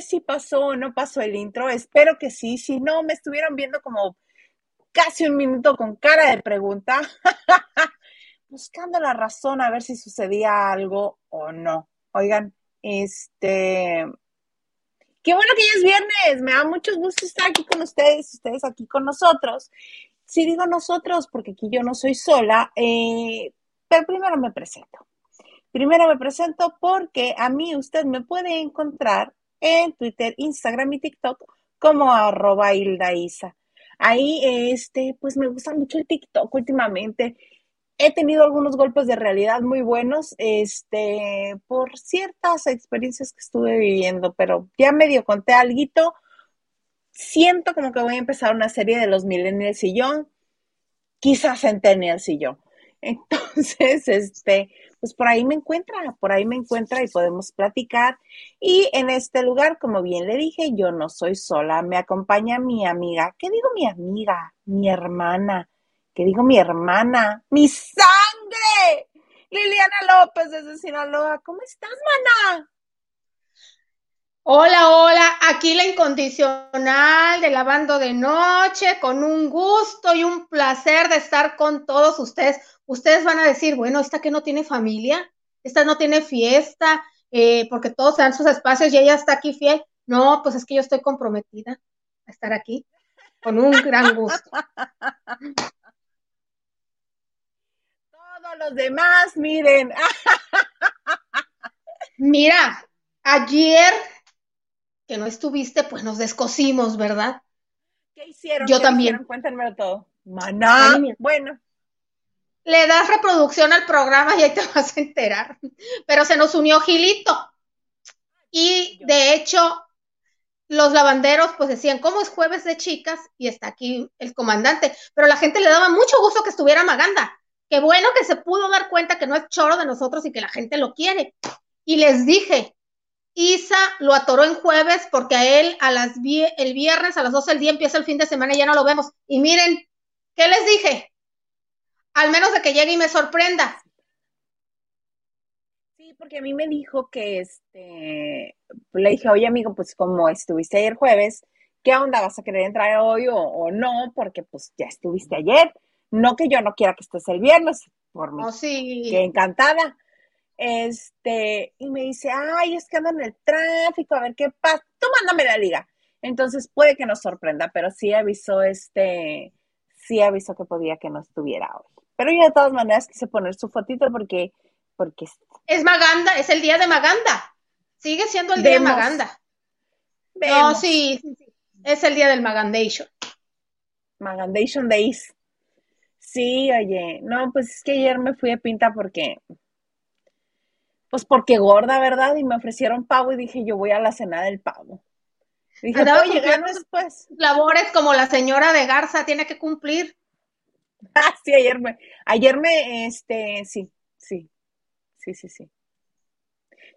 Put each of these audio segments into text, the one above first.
si pasó o no pasó el intro. Espero que sí. Si no, me estuvieron viendo como casi un minuto con cara de pregunta, buscando la razón a ver si sucedía algo o no. Oigan, este, qué bueno que ya es viernes. Me da mucho gusto estar aquí con ustedes, ustedes aquí con nosotros. Si digo nosotros, porque aquí yo no soy sola, eh, pero primero me presento. Primero me presento porque a mí usted me puede encontrar en Twitter, Instagram y TikTok como arroba Hilda Isa. Ahí, este, pues me gusta mucho el TikTok últimamente. He tenido algunos golpes de realidad muy buenos, este, por ciertas experiencias que estuve viviendo, pero ya medio conté algo. Siento como que voy a empezar una serie de los millennials y yo, quizás centennials y yo. Entonces, este, pues por ahí me encuentra, por ahí me encuentra y podemos platicar. Y en este lugar, como bien le dije, yo no soy sola, me acompaña mi amiga. ¿Qué digo mi amiga? Mi hermana. ¿Qué digo mi hermana? ¡Mi sangre! Liliana López desde Sinaloa. ¿Cómo estás, mana? Hola, hola, aquí la incondicional de lavando de noche, con un gusto y un placer de estar con todos ustedes ustedes van a decir, bueno, esta que no tiene familia, esta no tiene fiesta, eh, porque todos se dan sus espacios y ella está aquí fiel. No, pues es que yo estoy comprometida a estar aquí con un gran gusto. Todos los demás, miren. Mira, ayer que no estuviste, pues nos descosimos, ¿verdad? ¿Qué hicieron? Yo también. Hicieron? Cuéntenmelo todo. Maná. Bueno le das reproducción al programa y ahí te vas a enterar. Pero se nos unió Gilito. Y de hecho, los lavanderos pues decían, ¿cómo es jueves de chicas? Y está aquí el comandante. Pero la gente le daba mucho gusto que estuviera Maganda. Qué bueno que se pudo dar cuenta que no es choro de nosotros y que la gente lo quiere. Y les dije, Isa lo atoró en jueves porque a él a las el viernes a las 12 del día empieza el fin de semana y ya no lo vemos. Y miren, ¿qué les dije? Al menos de que llegue y me sorprenda. Sí, porque a mí me dijo que este, le dije, oye amigo, pues como estuviste ayer jueves, ¿qué onda? ¿Vas a querer entrar hoy o, no? Porque pues ya estuviste ayer. No que yo no quiera que estés el viernes, por mí. Oh, sí. Que encantada. Este, y me dice, ay, es que ando en el tráfico, a ver qué pasa. Tú mándame la liga. Entonces puede que nos sorprenda, pero sí avisó este, sí avisó que podía que no estuviera hoy. Pero yo de todas maneras quise poner su fotito porque, porque... Es Maganda, es el día de Maganda. Sigue siendo el día de Maganda. No, sí, es el día del Magandation. Magandation Days. Sí, oye, no, pues es que ayer me fui de pinta porque, pues porque gorda, ¿verdad? Y me ofrecieron pavo y dije, yo voy a la cena del pavo. Dije, voy llegar después. Labores como la señora de Garza tiene que cumplir. Ah, sí, ayer me, ayer me, este, sí, sí, sí, sí, sí.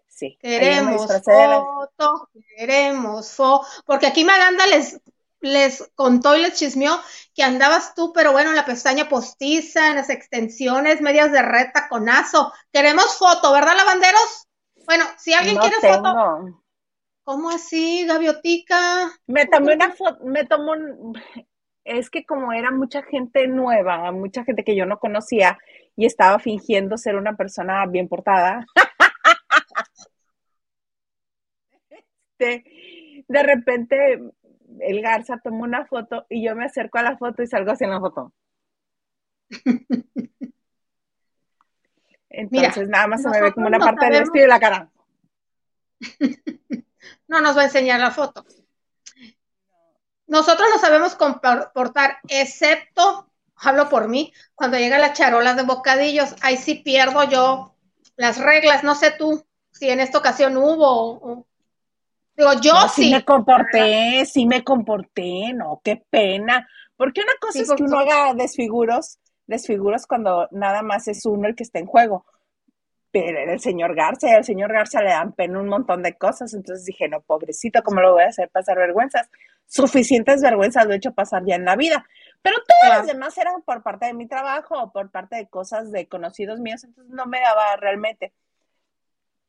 Sí. Queremos foto, queremos foto, porque aquí Maganda les, les contó y les chismeó que andabas tú, pero bueno, en la pestaña postiza, en las extensiones, medias de reta, conazo. Queremos foto, ¿verdad, lavanderos? Bueno, si alguien quiere foto. ¿Cómo así, gaviotica? Me tomé una foto, me tomó un, es que como era mucha gente nueva, mucha gente que yo no conocía y estaba fingiendo ser una persona bien portada, este, de repente el Garza tomó una foto y yo me acerco a la foto y salgo así en la foto. Entonces nada más se me ve como una parte del vestido y la cara. no nos va a enseñar la foto. Nosotros no sabemos comportar, excepto, hablo por mí, cuando llega la charola de bocadillos, ahí sí pierdo yo las reglas, no sé tú si en esta ocasión hubo. Digo, yo sí. Sí me comporté, sí me comporté, no, qué pena. Porque una cosa es que uno haga desfiguros, desfiguros cuando nada más es uno el que está en juego. Pero era el señor Garza, y al señor Garza le dan pena un montón de cosas. Entonces dije, no, pobrecito, ¿cómo lo voy a hacer pasar vergüenzas? suficientes vergüenzas lo he hecho pasar ya en la vida. Pero todas las demás eran por parte de mi trabajo o por parte de cosas de conocidos míos, entonces no me daba realmente.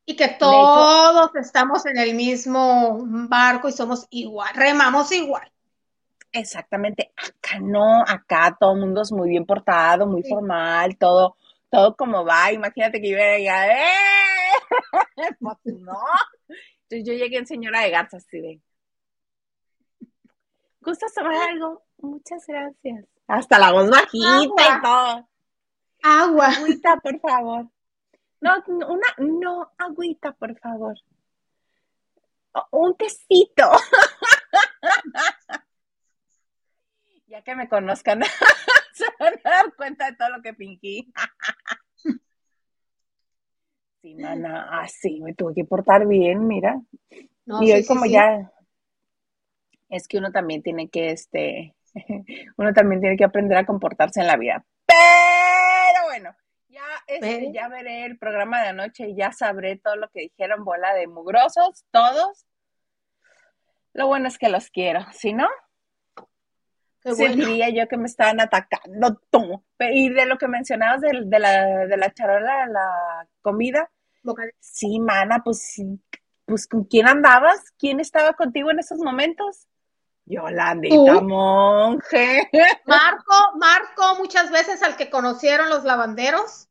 Y que todos estamos en el mismo barco y somos igual, remamos igual. Exactamente, acá no, acá todo el mundo es muy bien portado, muy formal, todo, todo como va. Imagínate que yo era ¡eh! pues no. Entonces yo llegué en señora de garzas así de. ¿Gustas tomar algo? Muchas gracias. Hasta la voz bajita y todo. Agua. Agüita, por favor. No, una, no, agüita, por favor. Un tecito. ya que me conozcan, se van a dar cuenta de todo lo que fingí. sí, mana, así me tuve que portar bien, mira. y hoy como ya es que uno también tiene que, este, uno también tiene que aprender a comportarse en la vida. Pero bueno, ya, este, ya veré el programa de anoche y ya sabré todo lo que dijeron, bola de mugrosos, todos. Lo bueno es que los quiero, si no, sentiría yo que me estaban atacando. Tú. Y de lo que mencionabas de, la, de la charola, la comida, sí, mana, pues, pues ¿con quién andabas? ¿Quién estaba contigo en esos momentos? Yolandita Monje. Marco, Marco, muchas veces al que conocieron los lavanderos.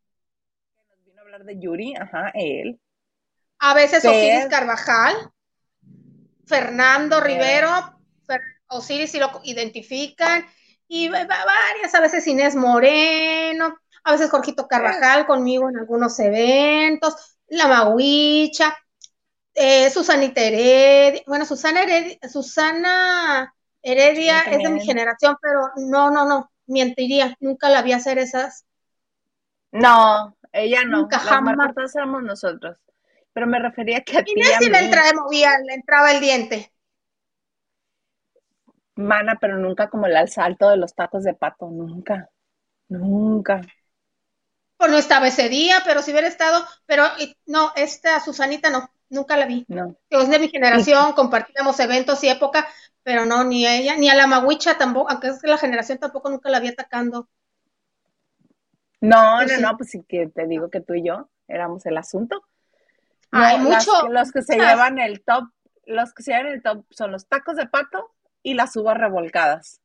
Nos vino a hablar de Yuri, ajá, él. A veces Osiris Carvajal, Fernando Rivero, Osiris si lo identifican, y varias, a veces Inés Moreno, a veces Jorgito Carvajal conmigo en algunos eventos, la Mahuicha, eh, Susanita Heredia, bueno, Susana Heredia, Susana Heredia es de mi generación, pero no, no, no, mentiría, nunca la vi hacer esas. No, ella no, nunca jamás. éramos nosotros, pero me refería que a ti si le, entraba, le entraba el diente. Mana, pero nunca como el asalto de los tacos de pato, nunca, nunca. Pues no estaba ese día, pero si hubiera estado, pero no, esta Susanita no, Nunca la vi. No. Es de mi generación, compartíamos eventos y época, pero no, ni ella, ni a la Maguicha tampoco, aunque es de la generación tampoco nunca la vi atacando. No, no, no, pues sí que te digo que tú y yo éramos el asunto. Hay mucho. los que se llevan el top, los que se llevan el top son los tacos de pato y las uvas revolcadas.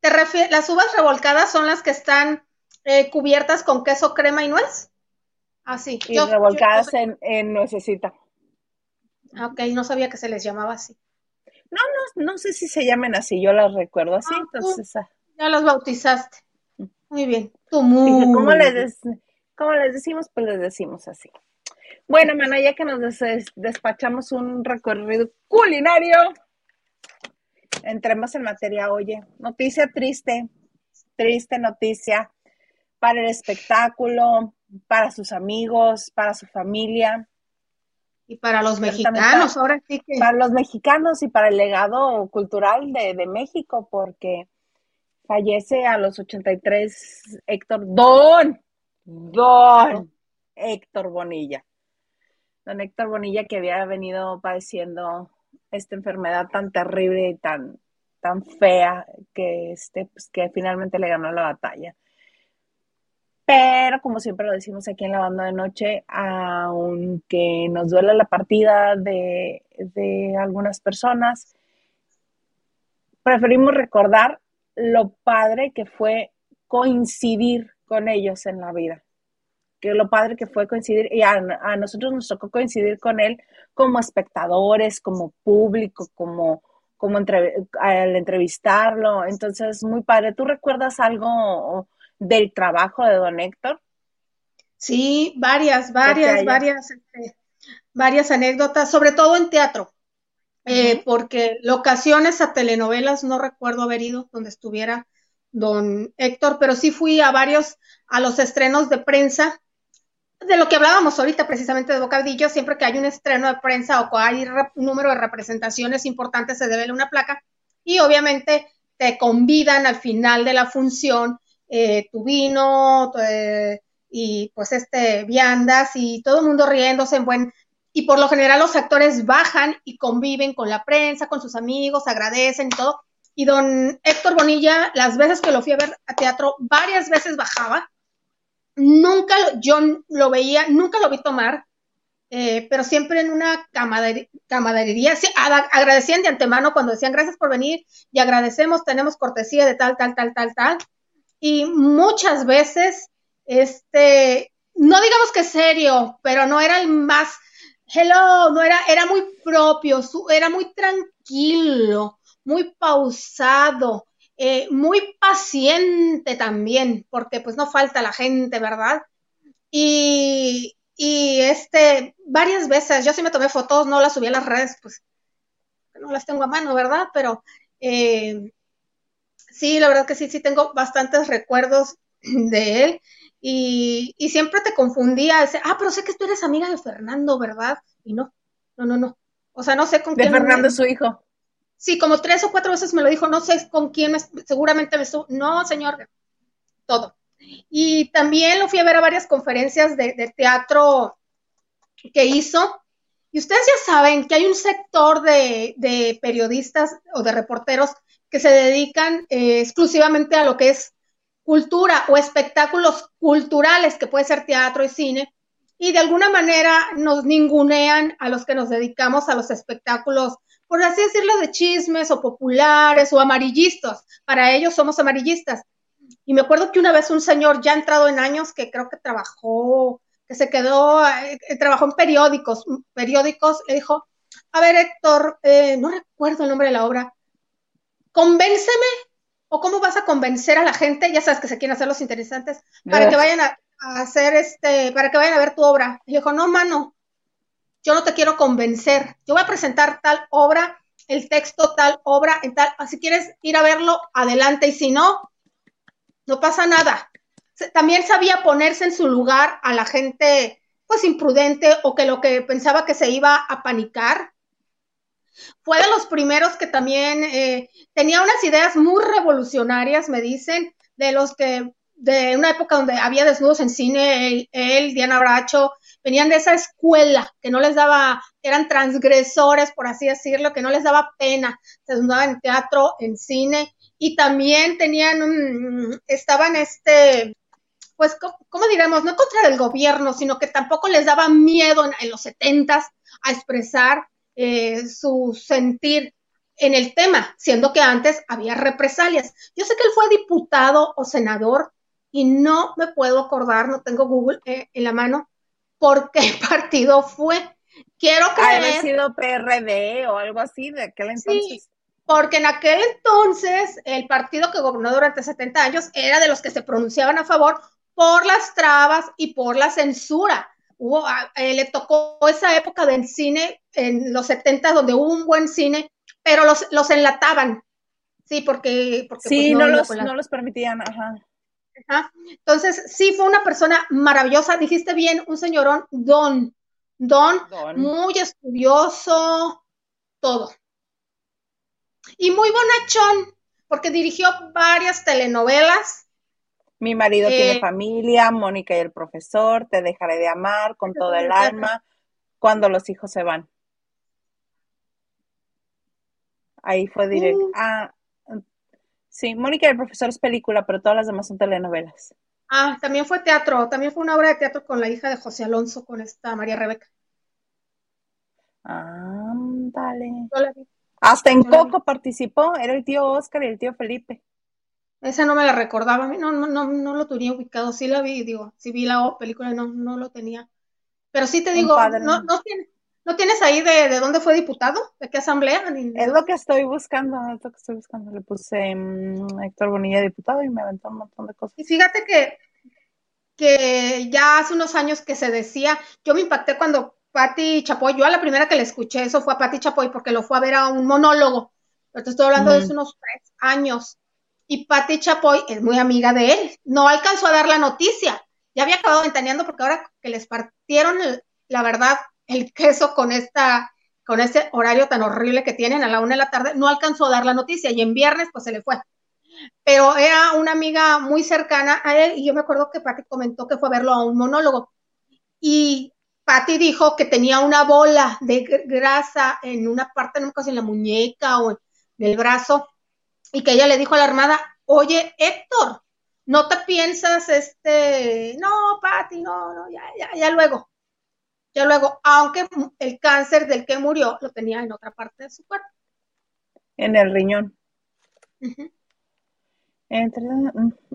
¿Te? Las uvas revolcadas son las que están eh, cubiertas con queso, crema y nuez. Así. Ah, y revolcadas en, en nuececita. Ah, ok, no sabía que se les llamaba así. No, no, no sé si se llaman así, yo las recuerdo así, ah, entonces. Ya las bautizaste. Mm. Muy bien. Tu ¿cómo, les ¿cómo, les decimos? Pues les decimos así. Bueno, mana, ya que nos despachamos un recorrido culinario, entremos en materia, oye, noticia triste, triste noticia para el espectáculo, para sus amigos, para su familia. Y para los mexicanos, ahora sí que. Para los mexicanos y para el legado cultural de, de México, porque fallece a los 83 Héctor Don, Don Héctor Bonilla. Don Héctor Bonilla que había venido padeciendo esta enfermedad tan terrible y tan, tan fea que, este, pues, que finalmente le ganó la batalla. Pero como siempre lo decimos aquí en la banda de noche, aunque nos duele la partida de, algunas personas, preferimos recordar lo padre que fue coincidir con ellos en la vida. Que lo padre que fue coincidir, y a, nosotros nos tocó coincidir con él como espectadores, como público, como, como al entrevistarlo. Entonces, muy padre. ¿Tú recuerdas algo del trabajo de don Héctor? Sí, varias, varias, varias, este, varias anécdotas, sobre todo en teatro, eh, porque locaciones a telenovelas no recuerdo haber ido donde estuviera don Héctor, pero sí fui a varios, a los estrenos de prensa, de lo que hablábamos ahorita precisamente de Bocadillo, siempre que hay un estreno de prensa o hay un número de representaciones importantes se debe una placa y obviamente te convidan al final de la función eh, tu vino eh, y pues este viandas y todo el mundo riéndose en buen y por lo general los actores bajan y conviven con la prensa, con sus amigos, agradecen y todo. Y don Héctor Bonilla, las veces que lo fui a ver a teatro, varias veces bajaba. Nunca yo lo veía, nunca lo vi tomar, eh, pero siempre en una camaradería, sí, agradecían de antemano cuando decían gracias por venir y agradecemos, tenemos cortesía de tal, tal, tal, tal, tal. Y muchas veces, este, no digamos que serio, pero no era el más, hello, no era, era muy propio, era muy tranquilo, muy pausado, eh, muy paciente también, porque pues no falta la gente, ¿verdad? Y, y este, varias veces, yo sí me tomé fotos, no las subí a las redes, pues no las tengo a mano, ¿verdad? Pero eh, sí, la verdad que sí, sí tengo bastantes recuerdos de él. Y, y siempre te confundía, decía, ah, pero sé que tú eres amiga de Fernando, ¿verdad? Y no, no, no, no. O sea, no sé con quién. De Fernando, su hijo. Sí, como tres o cuatro veces me lo dijo, no sé con quién, me, seguramente me estuvo. No, señor, todo. Y también lo fui a ver a varias conferencias de, teatro que hizo. Y ustedes ya saben que hay un sector de, periodistas o de reporteros que se dedican eh, exclusivamente a lo que es cultura o espectáculos culturales, que puede ser teatro y cine, y de alguna manera nos ningunean a los que nos dedicamos a los espectáculos, por así decirlo, de chismes o populares o amarillistas. Para ellos somos amarillistas. Y me acuerdo que una vez un señor ya entrado en años, que creo que trabajó, que se quedó, eh, trabajó en periódicos, periódicos, le dijo, a ver Héctor, eh, no recuerdo el nombre de la obra, convénceme, o cómo vas a convencer a la gente, ya sabes que se quieren hacer los interesantes, para que vayan a, hacer este, para que vayan a ver tu obra. Y dijo, no, mano, yo no te quiero convencer, yo voy a presentar tal obra, el texto tal obra, en tal, si quieres ir a verlo, adelante, y si no, no pasa nada. También sabía ponerse en su lugar a la gente, pues imprudente o que lo que pensaba que se iba a panicar. Fue de los primeros que también eh, tenía unas ideas muy revolucionarias, me dicen, de los que de una época donde había desnudos en cine, él, Diana Bracho, venían de esa escuela que no les daba, eran transgresores, por así decirlo, que no les daba pena, se desnudaban en teatro, en cine, y también tenían un, estaban este, pues, ¿cómo diremos? No contra el gobierno, sino que tampoco les daba miedo en, los setentas a expresar eh, su sentir en el tema, siendo que antes había represalias. Yo sé que él fue diputado o senador y no me puedo acordar, no tengo Google eh, en la mano, por qué partido fue. Quiero creer. Ha sido PRD o algo así de aquel entonces porque en aquel entonces el partido que gobernó durante 70 años era de los que se pronunciaban a favor por las trabas y por la censura. Hubo, eh, le tocó esa época del cine en los 70 donde hubo un buen cine, pero los, los enlataban. Sí, porque... porque sí, pues, no, los, no los permitían, ajá. Entonces, sí, fue una persona maravillosa. Dijiste bien, un señorón, don, don, don. muy estudioso, todo. Y muy bonachón, porque dirigió varias telenovelas. Mi marido tiene eh, familia, Mónica y el profesor, Te dejaré de amar con todo el alma, cuando los hijos se van. Ahí fue directo. Uh. Ah, sí, Mónica y el profesor es película, pero todas las demás son telenovelas. Ah, también fue teatro, también fue una obra de teatro con la hija de José Alonso, con esta María Rebeca. Ah, dale. Hasta en Coco participó, era el tío Oscar y el tío Felipe. Esa no me la recordaba, no, no, no, no lo tenía ubicado, sí la vi, digo, sí vi la película, no, no lo tenía. Pero sí te digo, no, no, tienes, ¿no tienes ahí de, dónde fue diputado? ¿De qué asamblea? Es lo que estoy buscando, es lo que estoy buscando. Le puse mm, Héctor Bonilla diputado y me aventó un montón de cosas. Y fíjate que, que ya hace unos años que se decía, yo me impacté cuando Patti Chapoy, yo a la primera que le escuché eso fue a Patti Chapoy porque lo fue a ver a un monólogo, pero te estoy hablando de hace unos tres años. Y Patti Chapoy es muy amiga de él, no alcanzó a dar la noticia, ya había acabado ventaneando porque ahora que les partieron, la verdad, el queso con esta con este horario tan horrible que tienen a la una de la tarde, no alcanzó a dar la noticia y en viernes pues se le fue. Pero era una amiga muy cercana a él y yo me acuerdo que Patti comentó que fue a verlo a un monólogo. Y Patty dijo que tenía una bola de grasa en una parte, no en la muñeca o en el brazo, y que ella le dijo a la armada, oye, Héctor, no te piensas, este, no, Patty, no, no, ya, ya, ya luego. Ya luego, aunque el cáncer del que murió lo tenía en otra parte de su cuerpo. En el riñón.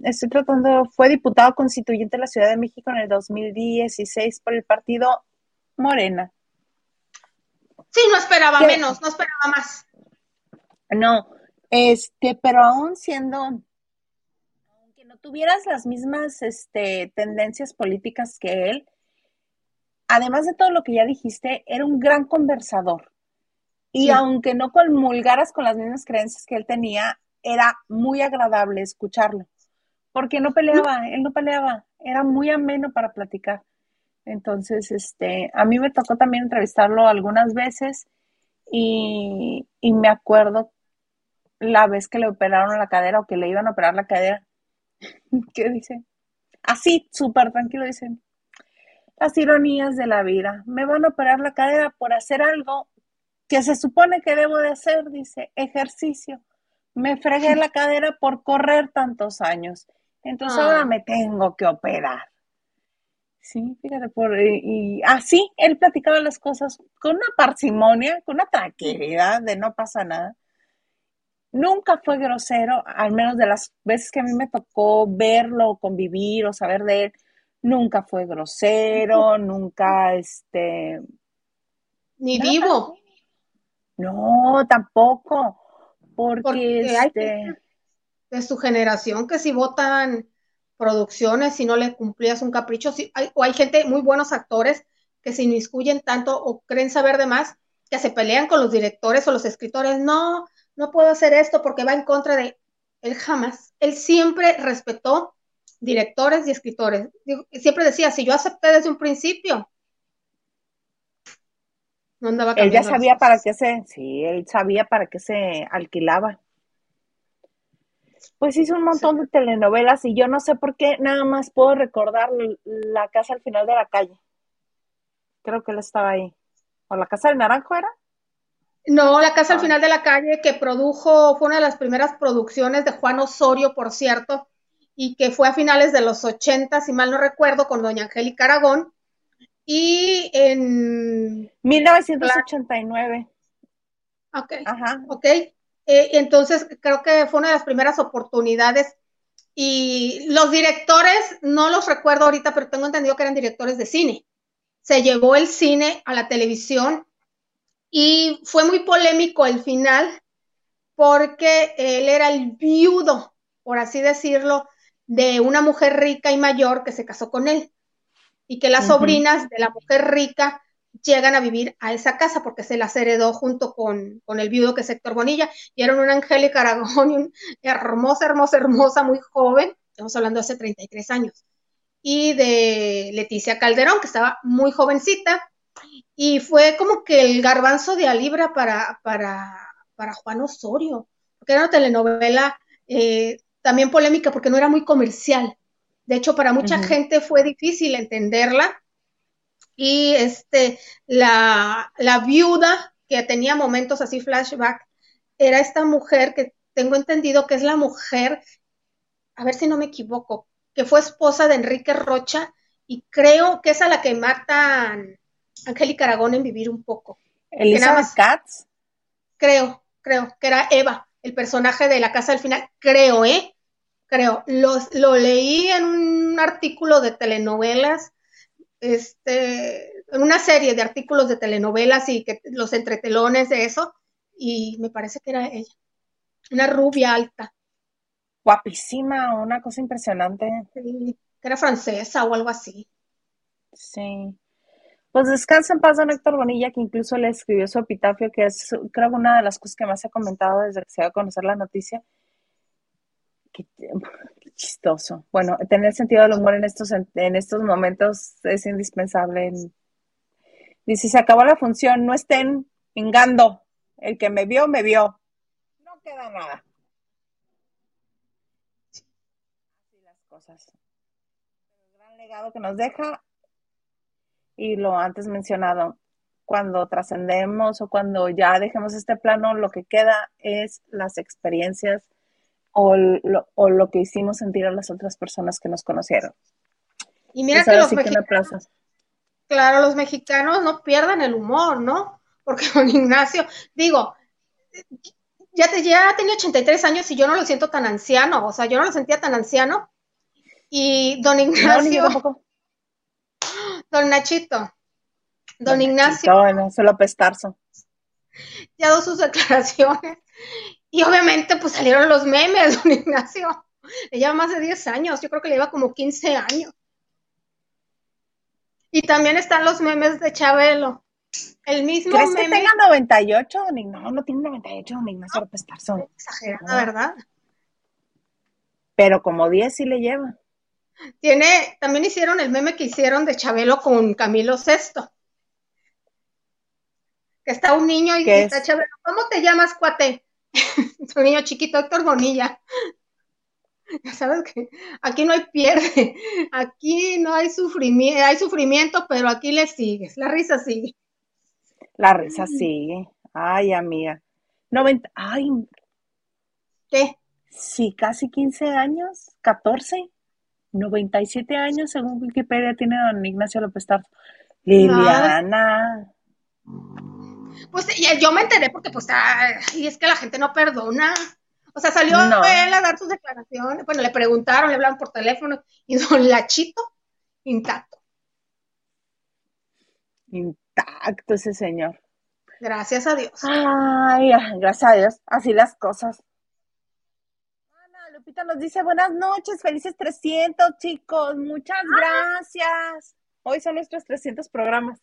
estoy tratando, fue diputado constituyente de la Ciudad de México en el 2016 por el partido Morena. Sí, no esperaba menos, no esperaba más. No, este, pero aún siendo, aunque no tuvieras las mismas este, tendencias políticas que él, además de todo lo que ya dijiste, era un gran conversador. Y aunque no comulgaras con las mismas creencias que él tenía, era muy agradable escucharlo, porque no peleaba, él no peleaba, era muy ameno para platicar. Entonces, este, a mí me tocó también entrevistarlo algunas veces y, y me acuerdo la vez que le operaron la cadera o que le iban a operar la cadera. ¿Qué dice? Así, súper tranquilo, dicen. Las ironías de la vida. Me van a operar la cadera por hacer algo que se supone que debo de hacer, dice, ejercicio. Me fregué la cadera por correr tantos años. Entonces ahora ah. me tengo que operar. Sí, fíjate, por, y, así él platicaba las cosas con una parsimonia, con una tranquilidad de no pasa nada nunca fue grosero, al menos de las veces que a mí me tocó verlo, convivir o saber de él, nunca fue grosero, nunca, este... Ni vivo. No, tampoco, porque, este... de su generación que si votan producciones, si no le cumplías un capricho, si hay, o hay gente, muy buenos actores, que se inmiscuyen tanto o creen saber de más, que se pelean con los directores o los escritores, no, no puedo hacer esto porque va en contra de él jamás. Él siempre respetó directores y escritores. Siempre decía, si yo acepté desde un principio, no andaba Él ya sabía para qué se, sí, él sabía para qué se alquilaba. Pues hizo un montón de telenovelas y yo no sé por qué, nada más puedo recordar la casa al final de la calle. Creo que él estaba ahí. ¿O la casa del naranjo era? No, La Casa al ah. Final de la Calle, que produjo, fue una de las primeras producciones de Juan Osorio, por cierto, y que fue a finales de los 80, si mal no recuerdo, con doña Angélica Aragón. Y en... 1989. Ok. Ajá. Ok. Eh, entonces, creo que fue una de las primeras oportunidades. Y los directores, no los recuerdo ahorita, pero tengo entendido que eran directores de cine. Se llevó el cine a la televisión y fue muy polémico el final porque él era el viudo, por así decirlo, de una mujer rica y mayor que se casó con él. Y que las sobrinas de la mujer rica llegan a vivir a esa casa porque se las heredó junto con, el viudo que es Héctor Bonilla. Y era una Angélica Aragón, hermosa, hermosa, hermosa, muy joven. Estamos hablando de hace 33 años. Y de Leticia Calderón, que estaba muy jovencita y fue como que el garbanzo de Alibra para, para, para Juan Osorio, porque era una telenovela eh, también polémica porque no era muy comercial. De hecho, para mucha gente fue difícil entenderla. Y este, la, la viuda que tenía momentos así flashback, era esta mujer que tengo entendido que es la mujer, a ver si no me equivoco, que fue esposa de Enrique Rocha y creo que es a la que matan Angélica Aragón en Vivir un poco. Elizabeth Katz. Creo, creo, que era Eva, el personaje de la casa al final, creo, ¿eh? Creo. lo leí en un artículo de telenovelas, este, en una serie de artículos de telenovelas y que los entretelones de eso, y me parece que era ella. Una rubia alta. Guapísima, una cosa impresionante. que era francesa o algo así. Sí. Pues descansa en paz don Héctor Bonilla, que incluso le escribió su epitafio, que es creo una de las cosas que más he comentado desde que se dio a conocer la noticia. Qué, chistoso. Bueno, tener sentido del humor en estos, en estos momentos es indispensable. Dice, se acabó la función, no estén ingando. El que me vio, me vio. No queda nada. Así las cosas. El gran legado que nos deja y lo antes mencionado, cuando trascendemos o cuando ya dejemos este plano, lo que queda es las experiencias o lo, o lo que hicimos sentir a las otras personas que nos conocieron. Y mira que los mexicanos, Claro, los mexicanos no pierdan el humor, ¿no? Porque don Ignacio, digo, ya, te, ya tenía 83 años y yo no lo siento tan anciano, o sea, yo no lo sentía tan anciano. Y don Ignacio, don Nachito, don, Ignacio. Bueno, se lo pestarzo. Ya dado sus declaraciones. Y obviamente, pues salieron los memes, don Ignacio. Le lleva más de 10 años, yo creo que le lleva como 15 años. Y también están los memes de Chabelo. El mismo ¿Crees meme. que tenga 98? No, no tiene 98, don Ignacio López Tarso. Exagerada, ¿verdad? Pero como 10 sí le lleva. Tiene, también hicieron el meme que hicieron de Chabelo con Camilo Sesto. Que está un niño y ¿Qué está es? Chabelo. ¿Cómo te llamas, cuate? un niño chiquito, Héctor Bonilla. Ya sabes que aquí no hay pierde, aquí no hay sufrimiento, hay sufrimiento, pero aquí le sigues, la risa sigue. La risa sigue. Ay, amiga. 90, ay, ¿Qué? sí, casi 15 años, 14, 97 años, según Wikipedia tiene don Ignacio López Tarso. Liliana. Pues y yo me enteré porque pues, ay, es que la gente no perdona. O sea, salió No. él a dar sus declaraciones, bueno, le preguntaron, le hablaron por teléfono, y don Lachito, intacto. Intacto ese señor. Gracias a Dios. Ay, gracias a Dios, así las cosas. Ana Lupita nos dice buenas noches, felices 300 chicos, muchas gracias. Hoy son nuestros 300 programas.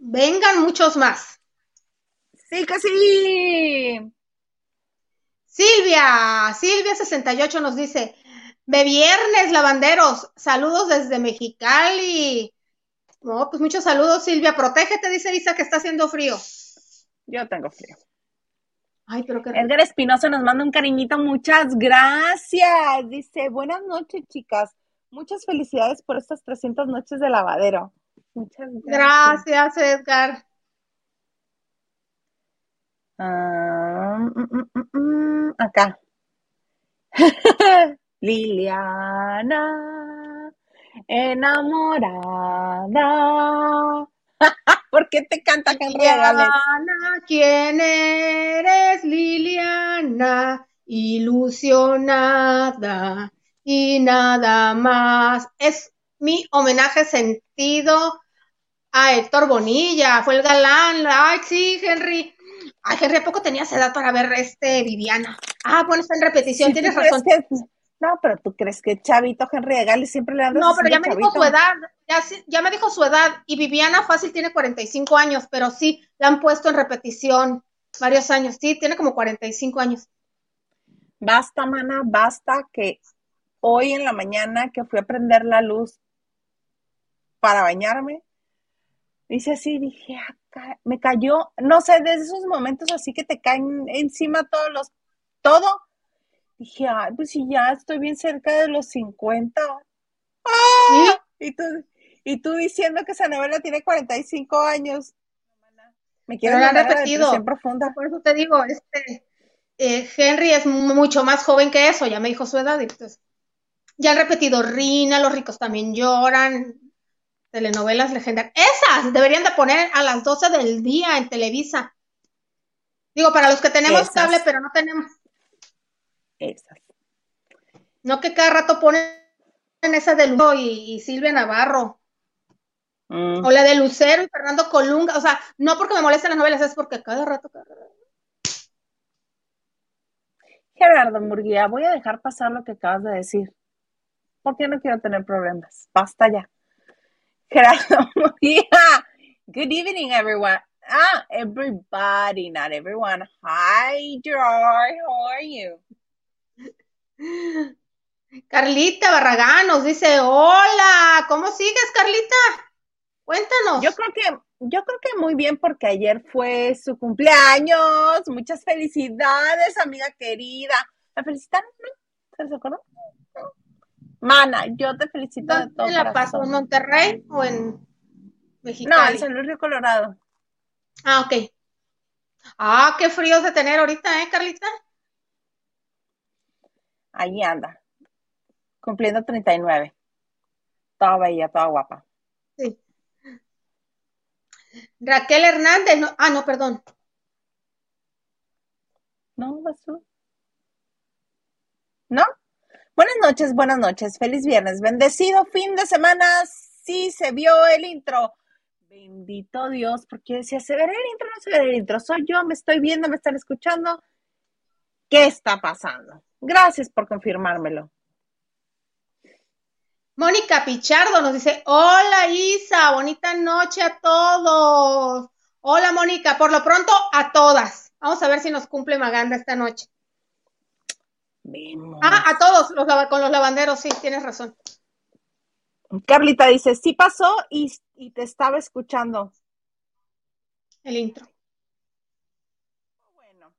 Vengan muchos más. Sí, que sí. Silvia, Silvia68 nos dice, de viernes, lavanderos, saludos desde Mexicali. No, pues muchos saludos, Silvia. Protégete, dice Isa, que está haciendo frío. Yo tengo frío. Ay, pero qué Edgar Espinosa nos manda un cariñito, muchas gracias. Dice, buenas noches, chicas. Muchas felicidades por estas 300 noches de lavadero. Muchas gracias. Gracias, Edgar. Ah, mm, mm, mm, acá. Liliana, enamorada. ¿Por qué te canta Gales? Liliana, ¿quién eres, Liliana? Ilusionada y nada más. Es mi homenaje sentido a Héctor Bonilla, fue el galán. Ay, sí, Henry. Ay, Henry, ¿a poco tenías edad para ver este Viviana? Ah, bueno, está en repetición, tienes ¿tú crees razón. que- no, pero tú crees que Chavito Henry de Gales siempre le anda No, pero ya me dijo su edad, ya, ya me dijo su edad, y Viviana fácil tiene 45 años, pero sí, la han puesto en repetición varios años, sí, tiene como 45 años. Basta, mana, basta que hoy en la mañana que fui a prender la luz para bañarme, dice así, dije, "Ah, ca- me cayó, no sé, de esos momentos así que te caen encima todos los, todo. Dije, ay, pues si ya estoy bien cerca de los 50. Sí, Y tú, y tú diciendo que esa novela tiene 45 años. Me quiero Pero la repetido. profunda. por eso te digo, este, eh, Henry es mucho más joven que eso, ya me dijo su edad, y entonces, ya han repetido Rina, Los ricos también lloran, telenovelas legendarias. Esas deberían de poner a las 12 del día en Televisa. Digo, para los que tenemos Esas. cable, pero no tenemos, Esas. no que cada rato ponen esa de Lucero y, y Silvia Navarro, Mm. o la de Lucero y Fernando Colunga, o sea, no porque me molestan las novelas, es porque cada rato, cada rato. Gerardo Murguía, voy a dejar pasar lo que acabas de decir. Porque no quiero tener problemas. Basta ya. Good evening, everyone. Ah, everybody, not everyone. Hi, Gerard. How are you? Carlita Barragán nos dice, hola, ¿cómo sigues, Carlita? Cuéntanos. Yo creo que, yo creo que muy bien porque ayer fue su cumpleaños. Muchas felicidades, amiga querida. ¿La felicitaron? ¿Se les acordó? No. Mana, yo te felicito de todo ¿Dónde la corazón. ¿En Monterrey o en No, Mexicali? en San Luis Río Colorado. Ah, ok. Ah, qué fríos de tener ahorita, ¿eh, Carlita? Ahí anda. Cumpliendo 39. Toda bella, toda guapa. Sí. Raquel Hernández, ah, no, perdón. No, Basu. ¿No? Buenas noches, buenas noches. Feliz viernes. Bendecido fin de semana. Sí, se vio el intro. Bendito Dios, porque decía, ¿se verá el intro no se verá el intro? Soy yo, me estoy viendo, me están escuchando. ¿Qué está pasando? Gracias por confirmármelo. Mónica Pichardo nos dice, hola Isa, bonita noche a todos. Hola Mónica, por lo pronto a todas. Vamos a ver si nos cumple Maganda esta noche. Ah, a todos, los, con los lavanderos, sí, tienes razón. Carlita dice, sí pasó y, te estaba escuchando. El intro. Bueno.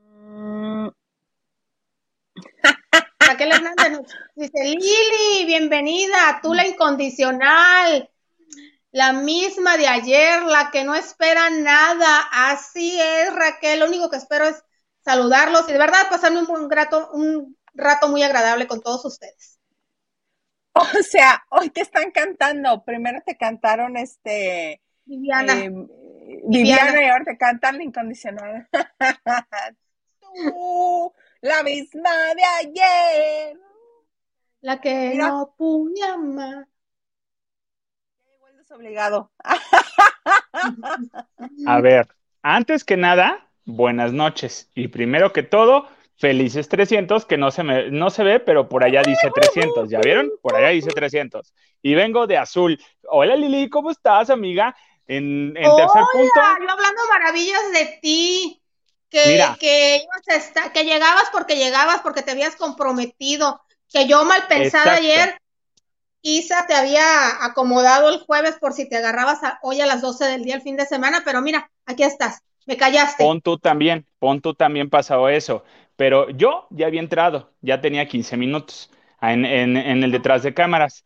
Mm. Raquel Hernández dice, Lili, bienvenida, tú la incondicional, la misma de ayer, la que no espera nada. Así es, Raquel, lo único que espero es saludarlos y de verdad pasarme un, un, grato, un rato muy agradable con todos ustedes. O sea, hoy te están cantando. Primero te cantaron este. Viviana. Eh, Viviana. y ahora te cantan la incondicional. Tú, la misma de ayer. La que no pude amar. desobligado. A ver, antes que nada, buenas noches. Y primero que todo, felices 300, que no se, me, no se ve, pero por allá dice 300. ¿Ya vieron? Por allá dice 300. Y vengo de azul. Hola Lili, ¿cómo estás, amiga? En, en tercer punto. Yo hablando maravillas de ti. Que, que, que llegabas porque llegabas, porque te habías comprometido. Que yo mal pensada ayer, Isa te había acomodado el jueves por si te agarrabas hoy a las 12 del día el fin de semana, pero mira, aquí estás. Me callaste. Pon tú también, pon tú también pasado eso. Pero yo ya había entrado, ya tenía 15 minutos en, el detrás de cámaras.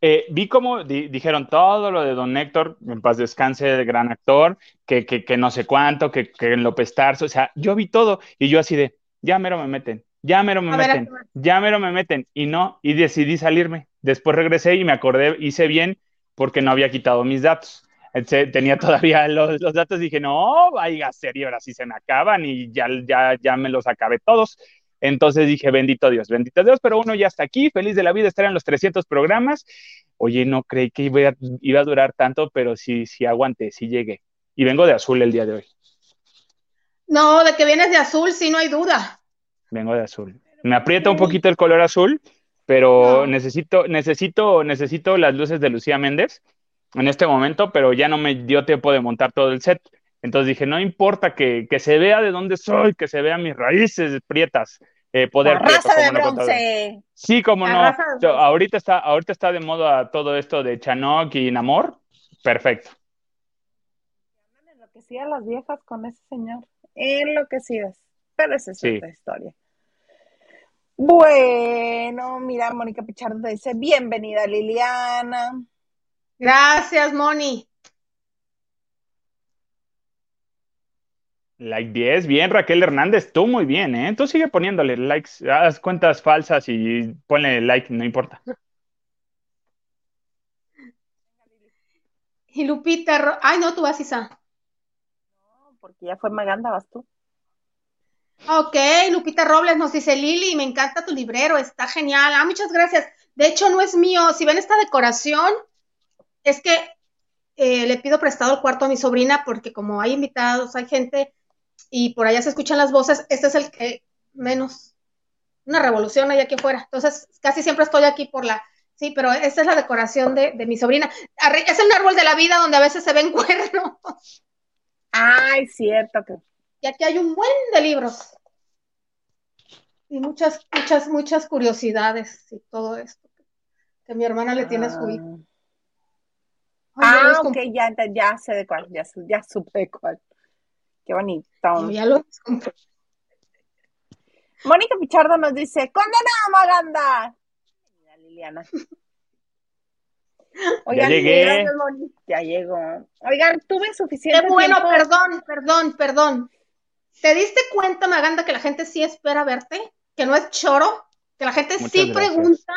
Eh, vi como dijeron todo lo de don Héctor, en paz descanse, el gran actor, que, que, no sé cuánto, que, que en López Tarso, o sea, yo vi todo y yo así de, ya mero me meten, ya mero me meten, ya mero me meten, y no, y decidí salirme. Después regresé y me acordé, hice bien porque no había quitado mis datos tenía todavía los, los, datos, dije, no, vaya serio, ahora sí se me acaban y ya, ya, ya me los acabé todos. Entonces dije, bendito Dios, bendito Dios, pero uno ya está aquí, feliz de la vida, estar en los 300 programas. Oye, no creí que iba a, iba a durar tanto, pero sí, sí aguanté, sí llegué. Y vengo de azul el día de hoy. No, de que vienes de azul, sí, no hay duda. Vengo de azul. Me aprieta un poquito el color azul, pero necesito, necesito, necesito las luces de Lucía Méndez en este momento, pero ya no me dio tiempo de montar todo el set. Entonces dije, no importa que, que se vea de dónde soy, que se vean mis raíces prietas. Eh, poder raza de bronce. sí, como no. ahorita está, ahorita está de moda todo esto de Chanok y Namor. Perfecto. Enloquecía las viejas con ese señor. Enloquecidas. Pero esa es otra historia. Bueno, mira, Mónica Pichardo dice, bienvenida Liliana. Gracias, Moni. Like 10, bien, Raquel Hernández, tú muy bien, ¿eh? Tú sigue poniéndole likes, haz cuentas falsas y ponle like, no importa. Y Lupita, ay, no, tú vas, Isa. No, porque ya fue Maganda, vas tú. Ok, Lupita Robles nos dice, Lili, me encanta tu librero, está genial. Ah, muchas gracias. De hecho, no es mío. Si ven esta decoración, es que eh, le pido prestado el cuarto a mi sobrina porque como hay invitados, hay gente y por allá se escuchan las voces, este es el que menos, una revolución hay aquí afuera. Entonces, casi siempre estoy aquí por la, sí, pero esta es la decoración de, mi sobrina. Es el árbol de la vida donde a veces se ven cuernos. Ay, cierto que. Y aquí hay un buen de libros. Y muchas, muchas, muchas curiosidades y todo esto que mi hermana le tiene a su hijo. Ah, ok, ya, ya sé de cuál, ya, ya supe de cuál. Qué bonito. ya lo Mónica Pichardo nos dice, condenada Maganda. Liliana. Oigan, ya llegué. Ya llegó. Oigan, tuve suficiente Qué bueno, perdón, perdón, perdón. ¿Te diste cuenta, Maganda, que la gente sí espera verte? Que no es choro, que la gente sí pregunta.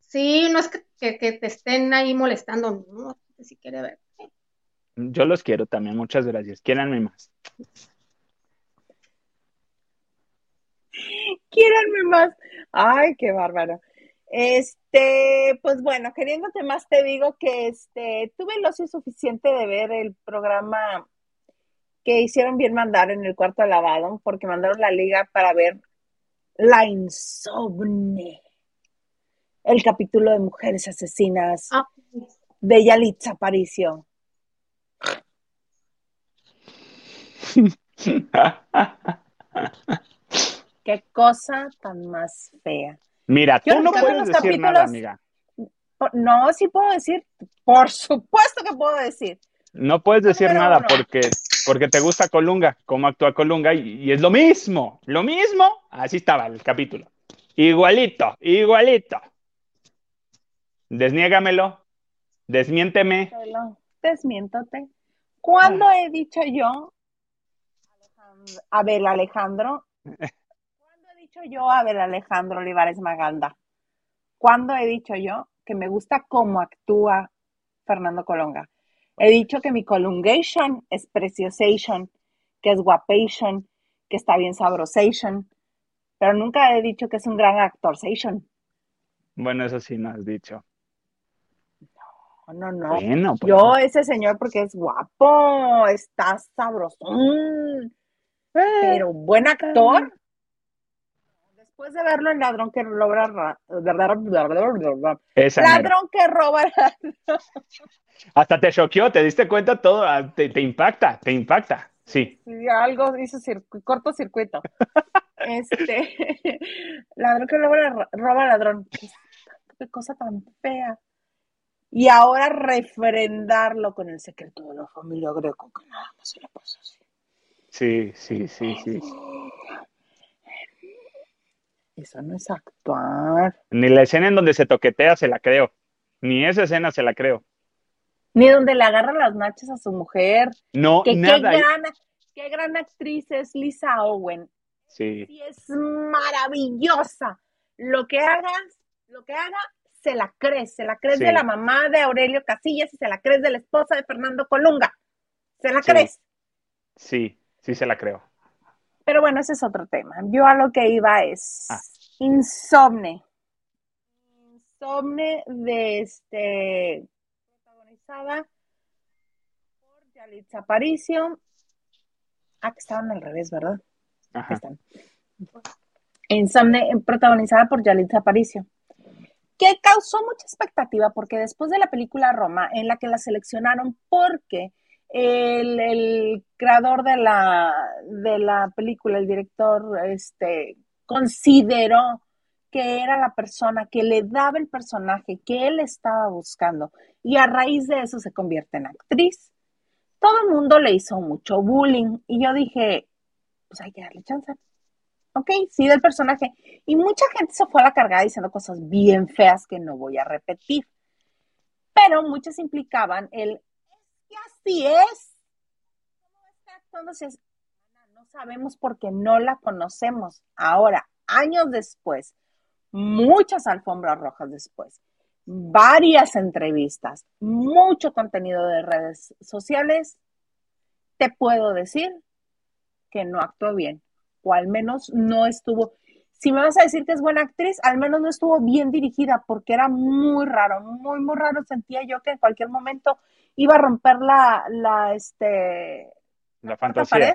Sí, no es que, que, te estén ahí molestando, no, si quiere ver. Yo los quiero también, muchas gracias. Quieranme más. Quieranme más. Ay, qué bárbaro. Este, pues bueno, queriéndote más, te digo que este, tuve el ocio suficiente de ver el programa que hicieron bien mandar en el cuarto de lavado, porque mandaron la liga para ver La Insomne, el capítulo de Mujeres Asesinas Ah, de Yalitza Aparicio. Qué cosa tan más fea. Mira, Yo tú no puedes decir capítulos- nada, amiga. No, sí puedo decir, por supuesto que puedo decir. No puedes decir Número nada uno. porque, porque te gusta Colunga, cómo actúa Colunga, y, y es lo mismo, lo mismo. Así estaba el capítulo. Igualito, igualito. Desniégamelo, desmiénteme. Desmiéntate. ¿Cuándo he dicho yo, Alejandro- Abel Alejandro? ¿Cuándo he dicho yo, Abel Alejandro Olivares Maganda? ¿Cuándo he dicho yo que me gusta cómo actúa Fernando Colonga? He dicho que mi colungation es preciosation, que es guapation, que está bien sabrosation, pero nunca he dicho que es un gran actorsation. Bueno, eso sí no has dicho. No, no, no. Bueno, pues. Yo, ese señor, porque es guapo, está sabrosón, pero buen actor. Después de verlo en Ladrón que roba, ra- Esa mera. Ladrón que roba, Hasta te choqueó, te diste cuenta todo, ah, te, te impacta, te impacta. Sí. Sí, algo hizo circu- cortocircuito. Este, ladrón que roba, roba ladrón. Qué cosa tan fea. Y ahora refrendarlo con el secreto de la familia Greco, que nada más se le pasa así. Sí, sí, sí, sí. Eso no es actuar. Ni la escena en donde se toquetea se la creo. Ni esa escena se la creo. Ni donde le agarra las nachas a su mujer. No, Que qué nada. gran, qué gran actriz es Lisa Owen. Sí, Sí, es maravillosa. Lo que hagas, lo que haga, se la crees. Se la crees Sí. de la mamá de Aurelio Casillas y se la crees de la esposa de Fernando Colunga. Se la Sí. crees. sí, sí se la creo. Pero bueno, ese es otro tema. Yo a lo que iba es Ah. Insomne. Insomne de este protagonizada por Yalitza Aparicio. Ah, que estaban al revés, ¿verdad? Ajá. están. Insomne, protagonizada por Yalitza Aparicio. Que causó mucha expectativa porque después de la película Roma, en la que la seleccionaron porque el, creador de la, de la película, el director, este, consideró que era la persona que le daba el personaje que él estaba buscando y a raíz de eso se convierte en actriz. Todo el mundo le hizo mucho bullying y yo dije, pues hay que darle chance. Ok, sí, del personaje. Y mucha gente se fue a la cargada diciendo cosas bien feas que no voy a repetir. Pero muchas implicaban el, que así es. ¿Cómo está actuando? No sabemos porque no la conocemos. Ahora, años después, muchas alfombras rojas después, varias entrevistas, mucho contenido de redes sociales, te puedo decir que no actuó bien, o al menos no estuvo. Si me vas a decir que es buena actriz, al menos no estuvo bien dirigida, porque era muy raro, muy, muy raro. Sentía yo que en cualquier momento iba a romper la, la, este, La fantasía. pared.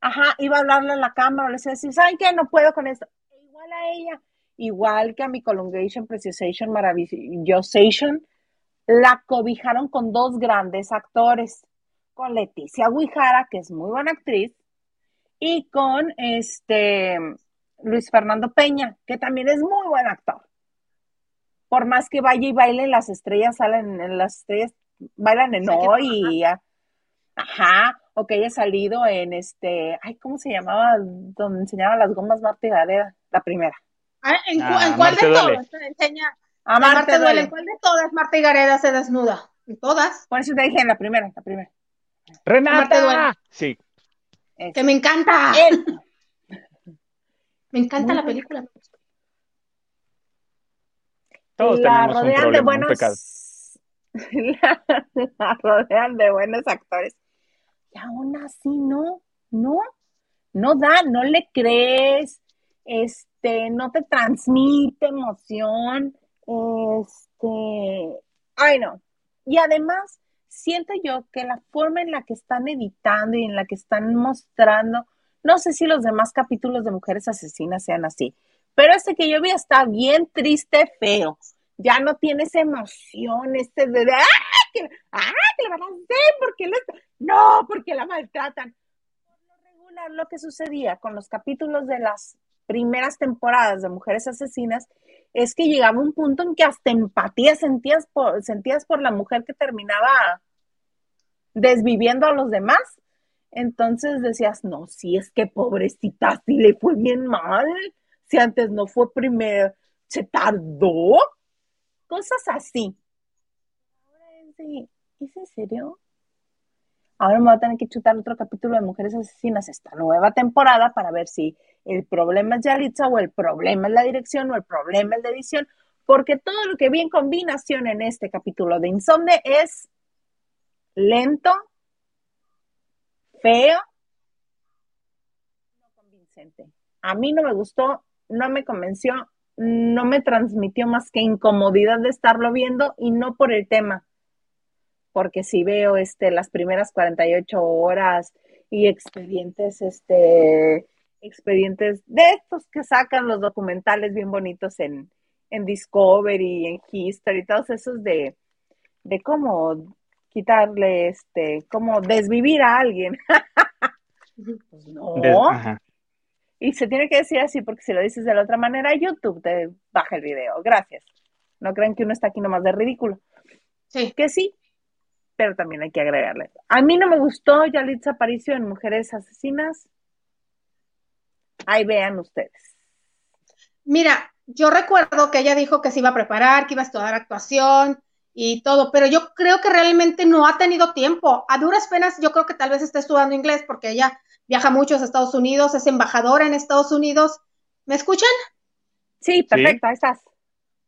Ajá, iba a hablarle a la cámara, le decía, ¿saben qué? No puedo con esto. E igual a ella, igual que a mi Colungation, Preciosation, Maravillosation, la cobijaron con dos grandes actores, con Leticia Guijara, que es muy buena actriz, y con este Luis Fernando Peña, que también es muy buen actor. Por más que vaya y baile, las estrellas salen, en las estrellas bailan en Sí, que- hoy y ya. Ajá, o que haya salido en este, ay, ¿cómo se llamaba? Donde enseñaba las gomas Marta y Gareda, la primera. Ah, ¿En, cu- Ah, en cuál Marte de todas? Enseña. A duele. duele. ¿En cuál de todas Marta y Gareda se desnuda? En todas. Por eso te dije en la primera, la primera. Marte duele. ¡Renata! Sí, Que me encanta. Él- Me encanta Muy la película. todos la tenemos un rodean de problema, un buenos, pecado. la, rodean de buenos actores. Y aún así no, no, no da, no le crees, este, no te transmite emoción, este, ay no. Y además, siento yo que la forma en la que están editando y en la que están mostrando, no sé si los demás capítulos de Mujeres Asesinas sean así, pero este que yo vi está bien triste, feo. Ya no tiene esa emoción, este de, ¡ah! Que, ¡ah! que le van a hacer, porque no, porque la maltratan. Por lo regular, lo que sucedía con los capítulos de las primeras temporadas de Mujeres Asesinas es que llegaba un punto en que hasta empatía sentías por, sentías por la mujer que terminaba desviviendo a los demás. Entonces decías, no, si es que pobrecita, si le fue bien mal, si antes no fue primero, se tardó, cosas así. Ahora es ¿es en serio? Ahora me voy a tener que chutar otro capítulo de Mujeres Asesinas esta nueva temporada para ver si el problema es Yalitza o el problema es la dirección o el problema es la edición, porque todo lo que vi en combinación en este capítulo de Insomne es lento, feo, no convincente. A mí no me gustó, no me convenció, no me transmitió más que incomodidad de estarlo viendo y no por el tema. Porque si veo este las primeras 48 horas y expedientes este expedientes de estos que sacan los documentales bien bonitos en, en Discovery, en History, todos esos de, de cómo quitarle, este, cómo desvivir a alguien. pues no. y se tiene que decir así porque si lo dices de la otra manera, YouTube te baja el video. Gracias. No crean que uno está aquí nomás de ridículo. Sí. Que sí, pero también hay que agregarle. A mí no me gustó Yalitza Aparicio en Mujeres Asesinas. Ahí vean ustedes. Mira, yo recuerdo que ella dijo que se iba a preparar, que iba a estudiar actuación, y todo, pero yo creo que realmente no ha tenido tiempo. A duras penas, yo creo que tal vez esté estudiando inglés porque ella viaja mucho a Estados Unidos, es embajadora en Estados Unidos. ¿Me escuchan? Sí, perfecto, ahí estás.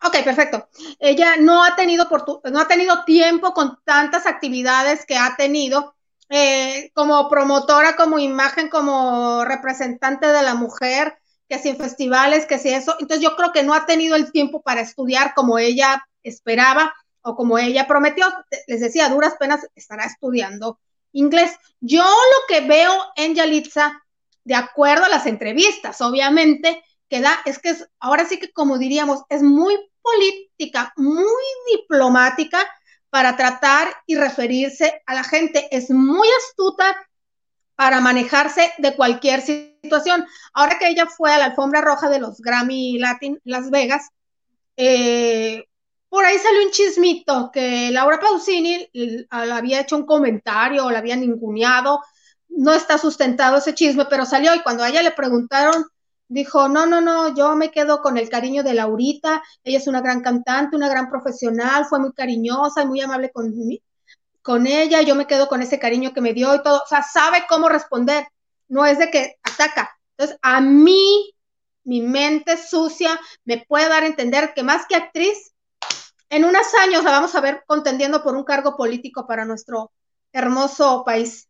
Ok, perfecto. Ella no ha tenido no ha tenido tiempo con tantas actividades que ha tenido eh, como promotora, como imagen, como representante de la mujer, que si en festivales, que si eso. Entonces yo creo que no ha tenido el tiempo para estudiar como ella esperaba o como ella prometió, les decía, duras penas estará estudiando inglés. Yo lo que veo en Yalitza, de acuerdo a las entrevistas, obviamente, que da, es que es, ahora sí que como diríamos, es muy política, muy diplomática para tratar y referirse a la gente. Es muy astuta para manejarse de cualquier situación. Ahora que ella fue a la alfombra roja de los Grammy Latin Las Vegas, eh, por ahí salió un chismito que Laura Pausini le había hecho un comentario o la había ninguneado. No está sustentado ese chisme, pero salió y cuando a ella le preguntaron, dijo, no, no, no, yo me quedo con el cariño de Laurita. Ella es una gran cantante, una gran profesional, fue muy cariñosa y muy amable con, con ella. Yo me quedo con ese cariño que me dio y todo. O sea, sabe cómo responder. No es de que ataca. Entonces, a mí, mi mente sucia me puede dar a entender que más que actriz, en unos años la vamos a ver contendiendo por un cargo político para nuestro hermoso país.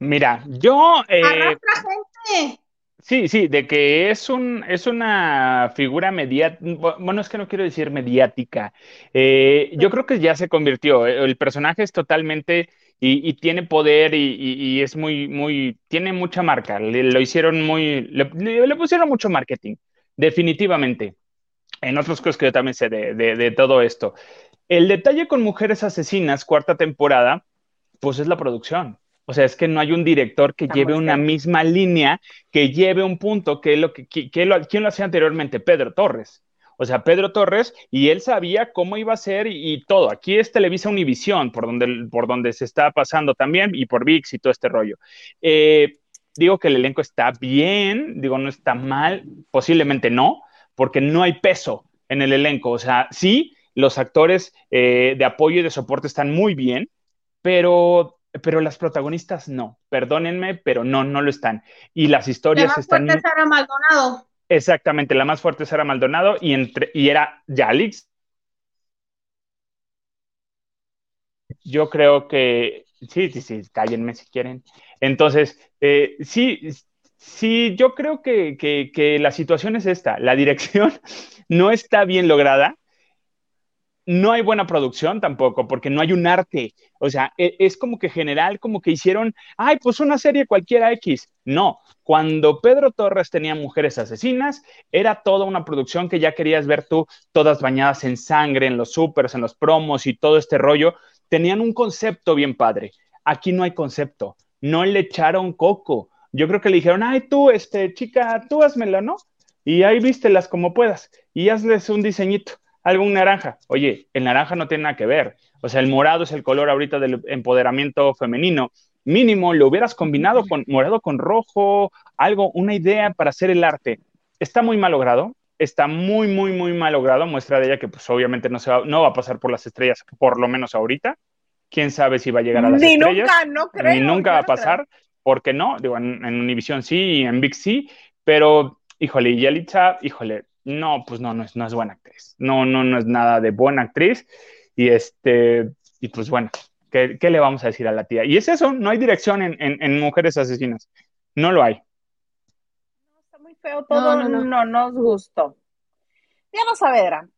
Mira, yo... Eh, gente. Sí, sí, de que es un es una figura mediática, bueno, es que no quiero decir mediática. Eh, yo creo que ya se convirtió. Eh, el personaje es totalmente y, tiene poder y, es muy, muy, tiene mucha marca. Le, lo hicieron muy, le pusieron mucho marketing, definitivamente en otras cosas que yo también sé de, todo esto. El detalle con Mujeres Asesinas, cuarta temporada, pues es la producción. O sea, es que no hay un director que lleve una misma línea, que lleve un punto, que lo que, lo, ¿quién lo hacía anteriormente? Pedro Torres. O sea, Pedro Torres, y él sabía cómo iba a ser y, todo. Aquí es Televisa Univisión, por donde, por donde se está pasando también, y por VIX y todo este rollo. Eh, digo que el elenco está bien, digo, no está mal, posiblemente no, porque no hay peso en el elenco. O sea, sí, los actores eh, de apoyo y de soporte están muy bien, pero, pero las protagonistas no. Perdónenme, pero no, no lo están. Y las historias la más están. Fuerte Sara Maldonado. Exactamente, la más fuerte es Sara Maldonado y, entre, y era Yalix yo creo que, sí, sí, sí, cállenme si quieren. Entonces, eh, sí, sí, yo creo que, que la situación es esta, la dirección no está bien lograda, no hay buena producción tampoco, porque no hay un arte. O sea, e, es como que general, como que hicieron, ay, pues una serie cualquiera X. No, cuando Pedro Torres tenía Mujeres Asesinas, era toda una producción que ya querías ver tú, todas bañadas en sangre, en los supers, en los promos y todo este rollo. Tenían un concepto bien padre. Aquí no hay concepto. No le echaron coco. Yo creo que le dijeron, ay, tú, este, chica, tú házmelo, ¿no? Y ahí vístelas como puedas y hazles un diseñito algo naranja. Oye, el naranja no tiene nada que ver. O sea, el morado es el color ahorita del empoderamiento femenino. Mínimo, lo hubieras combinado con morado con rojo, algo, una idea para hacer el arte. Está muy mal logrado, está muy, muy, muy mal logrado. Muestra de ella que, pues, obviamente no, se va, no va a pasar por las estrellas, por lo menos ahorita. Quién sabe si va a llegar a las ni estrellas. Nunca, no creo, ni nunca va a pasar, porque no. Digo, en, en Univision sí y en Big sí, pero, híjole, y Yalitza, híjole, no, pues no, no es, no es buena actriz. No, no, no es nada de buena actriz. Y este, y pues bueno, ¿qué, le vamos a decir a la tía? Y es eso, no hay dirección en, Mujeres Asesinas. No lo hay. No, está muy feo todo, no, no, no, nos gustó. Diana Saavedra.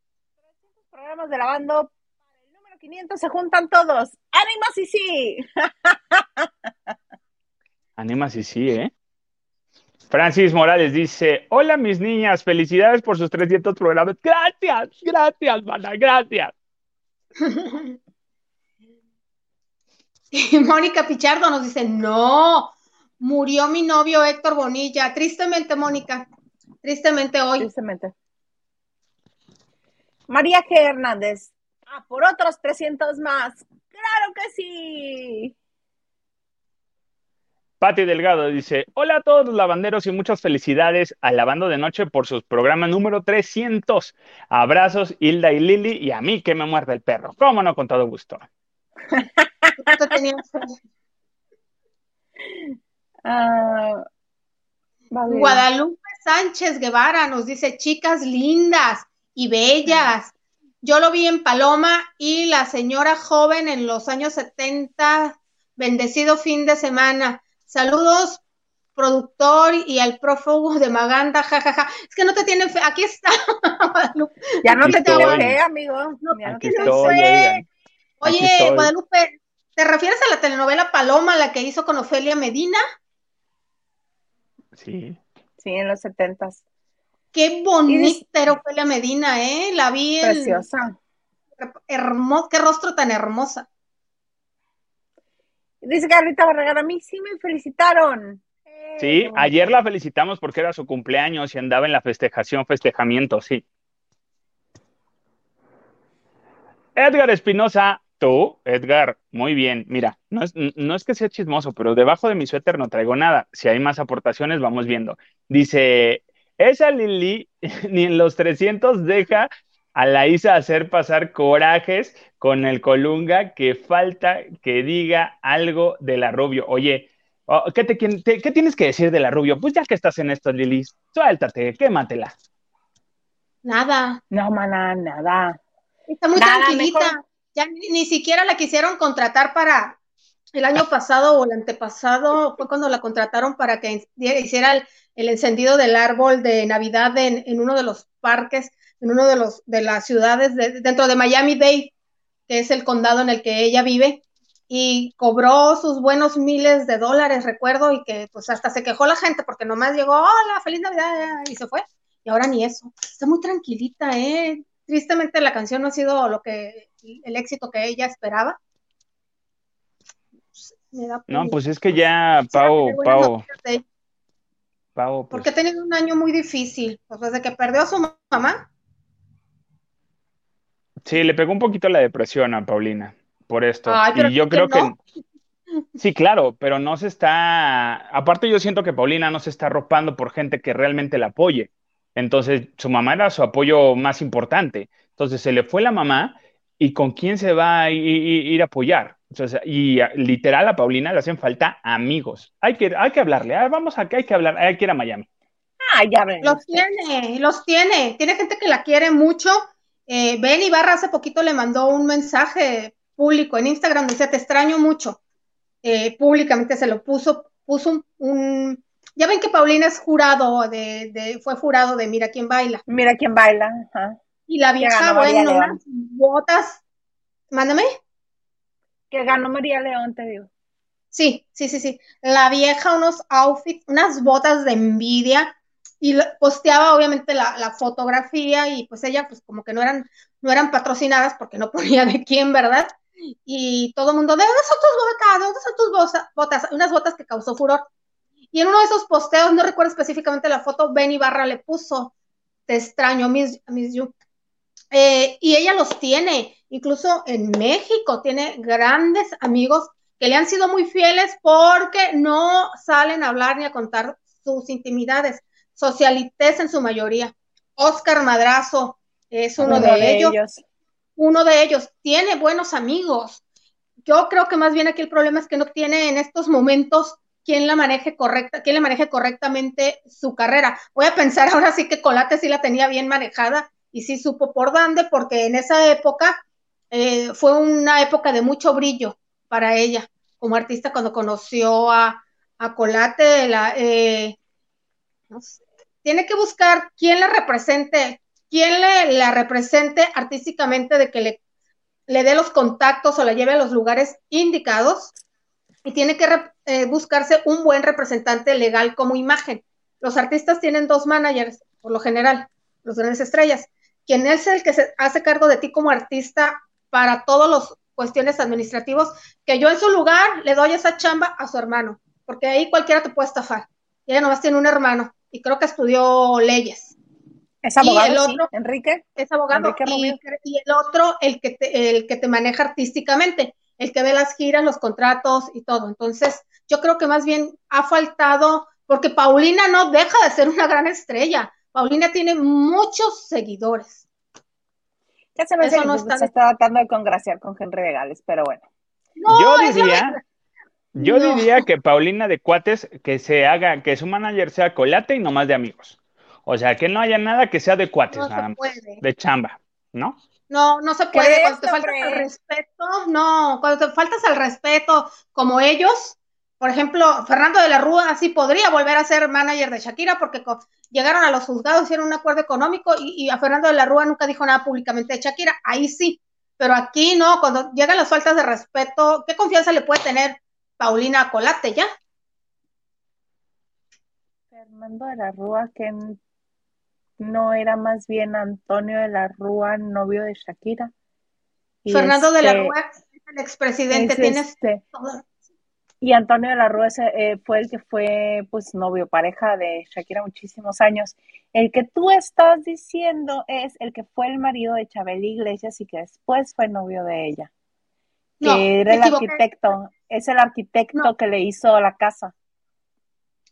programas de la banda para el número 500 se juntan todos. ¡Ánimas y sí! Ánimas y sí, ¿eh? Francis Morales dice, hola mis niñas, felicidades por sus 300 programas. Gracias, gracias, mana, gracias. Y Mónica Pichardo nos dice, no, murió mi novio Héctor Bonilla. Tristemente, Mónica, tristemente hoy. Tristemente. María G. Hernández, ah, por otros 300 más. Claro que sí. Pati Delgado dice, hola a todos los lavanderos y muchas felicidades a Lavando de Noche por sus programas número 300. Abrazos, Hilda y Lili, y a mí que me muerde el perro. ¿Cómo no? Con todo gusto. Ah, Guadalupe Sánchez Guevara nos dice, chicas lindas y bellas. Yo lo vi en Paloma y la señora joven en los años 70, bendecido fin de semana. Saludos, productor y al prófugo de Maganda, jajaja. Es que no te tienen fe. Aquí está. ya no te tienen fe, amigo. No te fe. Oye, Guadalupe, ¿te refieres a la telenovela Paloma, la que hizo con Ofelia Medina? Sí. Sí, en los setentas. Qué bonita era Ofelia Medina, ¿eh? La vi en... Preciosa. Hermosa, qué rostro tan hermosa. Dice Carlita Barragán, a mí sí me felicitaron. Sí, ayer la felicitamos porque era su cumpleaños y andaba en la festejación, festejamiento, sí. Edgar Espinosa, tú, Edgar, muy bien. Mira, no es, no es que sea chismoso, pero debajo de mi suéter no traigo nada. Si hay más aportaciones, vamos viendo. Dice, esa Lili ni en los 300 deja a la Isa hacer pasar corajes con el Colunga que falta que diga algo de la Rubio. Oye, oh, ¿qué, ¿qué, tienes que decir de la Rubio? Pues ya que estás en esto, Lili, suéltate, quématela. Nada. No, maná, nada. Está muy tranquilita. Ya ni, siquiera la quisieron contratar para el año pasado o el antepasado, fue cuando la contrataron para que hiciera el, encendido del árbol de Navidad en, en uno de los parques en uno de los de las ciudades dentro de Miami-Dade, que es el condado en el que ella vive, y cobró sus buenos miles de dólares, recuerdo, y que pues hasta se quejó la gente porque nomás llegó, hola, feliz Navidad, y se fue. Y ahora ni eso. Está muy tranquilita, ¿eh? Tristemente la canción no ha sido lo que, el éxito que ella esperaba. no, pues es que ya, Pau, Pau, Pau, Porque ha tenido un año muy difícil, pues desde que perdió a su mamá, Sí, le pegó un poquito la depresión a Paulina por esto. y yo creo que, Sí, claro, pero no se está. Aparte, yo siento que Paulina no se está arropando por gente que realmente la apoye. Entonces, su mamá era su apoyo más importante. Entonces, se le fue la mamá y con quién se va a ir, a apoyar. Entonces, y literal a Paulina le hacen falta amigos. Hay que, hay que hablarle. Ah, vamos acá, hay que hablar, hay que ir a Miami. Ah, ya ven. Los tiene, los tiene. Tiene gente que la quiere mucho eh, ben Ibarra hace poquito le mandó un mensaje público en Instagram, decía, te extraño mucho. Eh, públicamente se lo puso, puso un, ya ven que Paulina es jurado de, de, fue jurado de Mira quién baila. Mira quién baila. Y la vieja, bueno, unas botas, mándame. Que ganó María León, te digo. Sí, sí, sí, sí. La vieja, unos outfits, unas botas de envidia, y posteaba obviamente la, fotografía y pues ella pues como que no eran, no eran patrocinadas porque no ponía de quién, ¿verdad? Y todo el mundo, ¿de dónde son tus botas? ¿De dónde son tus botas? Unas botas que causó furor. Y en uno de esos posteos, no recuerdo específicamente la foto, Benny Barra le puso, te extraño, miss, miss you. Eh, y ella los tiene, incluso en México, tiene grandes amigos que le han sido muy fieles porque no salen a hablar ni a contar sus intimidades socialites en su mayoría. Oscar Madrazo es uno, de, ellos. Uno de ellos tiene buenos amigos. Yo creo que más bien aquí el problema es que no tiene en estos momentos quien la maneje correcta, quien le maneje correctamente su carrera. Voy a pensar ahora sí que Colate sí la tenía bien manejada y sí supo por dónde, porque en esa época eh, fue una época de mucho brillo para ella como artista cuando conoció a, a Colate, la, eh, no sé, tiene que buscar quién la represente, quién le, la represente artísticamente de que le, le dé los contactos o la lleve a los lugares indicados y tiene que eh, buscarse un buen representante legal como imagen. Los artistas tienen dos managers, por lo general, los grandes estrellas. Quien es el que se hace cargo de ti como artista para todas las cuestiones administrativos, que yo en su lugar le doy esa chamba a su hermano, porque ahí cualquiera te puede estafar. Y ella nomás tiene un hermano y creo que estudió leyes. Es abogado, el otro, Enrique. Es abogado. y, el otro, el que, te, el que te maneja artísticamente, el que ve las giras, los contratos y todo. Entonces, yo creo que más bien ha faltado, porque Paulina no deja de ser una gran estrella. Paulina tiene muchos seguidores. Ya se me no está... se está tratando de congraciar con Henry de Gales, pero bueno. yo diría, yo diría que Paulina de Cuates, que se haga, que su manager sea colate y no más de amigos. O sea, que no haya nada que sea de cuates, nada más. De chamba, ¿no? No, no se puede. Cuando te faltas al respeto, no, cuando te faltas al respeto, como ellos, por ejemplo, Fernando de la Rúa sí podría volver a ser manager de Shakira porque llegaron a los juzgados, hicieron un acuerdo económico y, y, a Fernando de la Rúa nunca dijo nada públicamente de Shakira. Ahí sí, pero aquí no, cuando llegan las faltas de respeto, ¿qué confianza le puede tener Paulina Colate ya. Fernando de la Rúa, que no era más bien Antonio de la Rúa, novio de Shakira. Fernando de la este Rúa es el expresidente, tienes este, Y Antonio de la Rúa eh, fue el que fue, pues, novio, pareja de Shakira muchísimos años. El que tú estás diciendo es el que fue el marido de Chabel Iglesias y que después fue novio de ella. Que era el arquitecto es el arquitecto que le hizo la casa.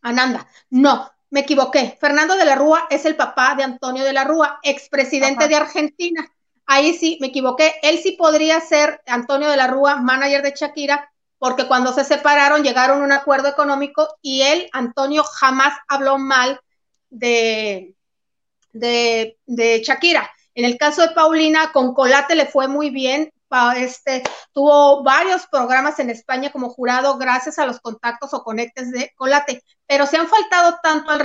Ananda, no, me equivoqué. Fernando de la Rúa es el papá de Antonio de la Rúa, expresidente de Argentina. Ahí sí, me equivoqué. Él sí podría ser Antonio de la Rúa, manager de Shakira, porque cuando se separaron llegaron a un acuerdo económico y él, Antonio, jamás habló mal de, de, de Shakira. En el caso de Paulina, con Colate le fue muy bien, este, tuvo varios programas en España como jurado gracias a los contactos o conectes de Colate, pero se han faltado tanto al,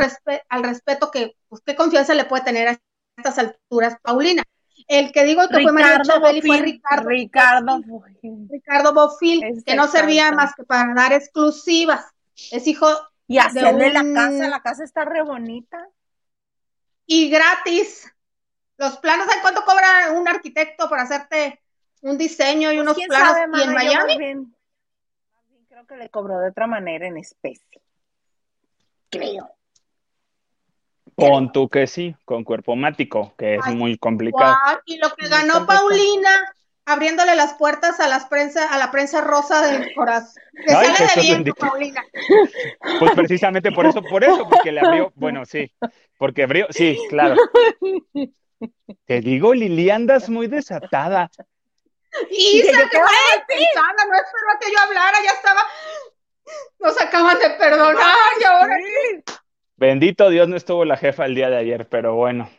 al respeto que, pues, ¿qué confianza le puede tener a estas alturas Paulina? El que digo que fue María Chabeli fue Ricardo. Ricardo, Ricardo Bofil, que no servía más que para dar exclusivas. Es hijo y hacerle la casa, la casa está re bonita. Y gratis. Los planos, ¿en cuánto cobra un arquitecto por hacerte un diseño y pues, unos planos. y en Miami. Bien, creo que le cobró de otra manera en especie. Creo. Con tú que sí, con cuerpo mático, que es muy complicado. y lo que ganó Paulina abriéndole las puertas a las prensa, a la prensa rosa del corazón. Le sale de bien, Paulina. Pues precisamente por eso, por eso, porque le abrió, bueno, sí, porque abrió, sí, claro. Te digo, Lili, andas muy desatada. Y se que pensando, no esperó a que yo hablara, ya estaba. Nos acaban de perdonar y ahora. Bendito Dios, no estuvo la jefa el día de ayer, pero bueno.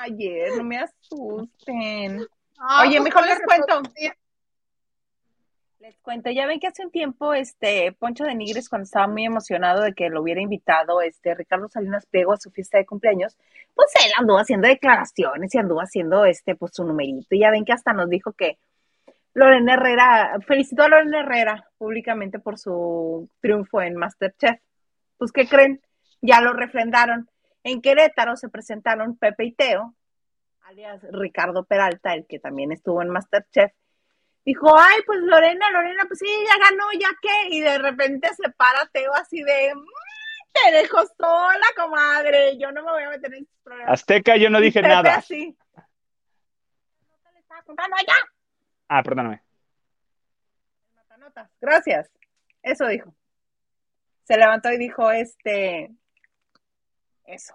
Ayer, no me asusten. Ah, Oye, pues mejor les cuento. Les cuento, ya ven que hace un tiempo, este, Poncho de Nigres, cuando estaba muy emocionado de que lo hubiera invitado, este, Ricardo Salinas Pliego a su fiesta de cumpleaños, pues él anduvo haciendo declaraciones y anduvo haciendo, este, pues su numerito. Y ya ven que hasta nos dijo que Lorena Herrera, felicitó a Lorena Herrera públicamente por su triunfo en Masterchef. Pues, ¿qué creen? Ya lo refrendaron. En Querétaro se presentaron Pepe y Teo, alias Ricardo Peralta, el que también estuvo en Masterchef, dijo, ay, pues Lorena, Lorena, pues sí, ya ganó, ya qué, y de repente se para Teo así de, "Mm, te dejo sola, comadre, yo no me voy a meter en problemas. Azteca, yo no dije Pepe nada. así. No te le estaba contando ya. Ah, perdóname. Gracias. Eso dijo. Se levantó y dijo, este, eso.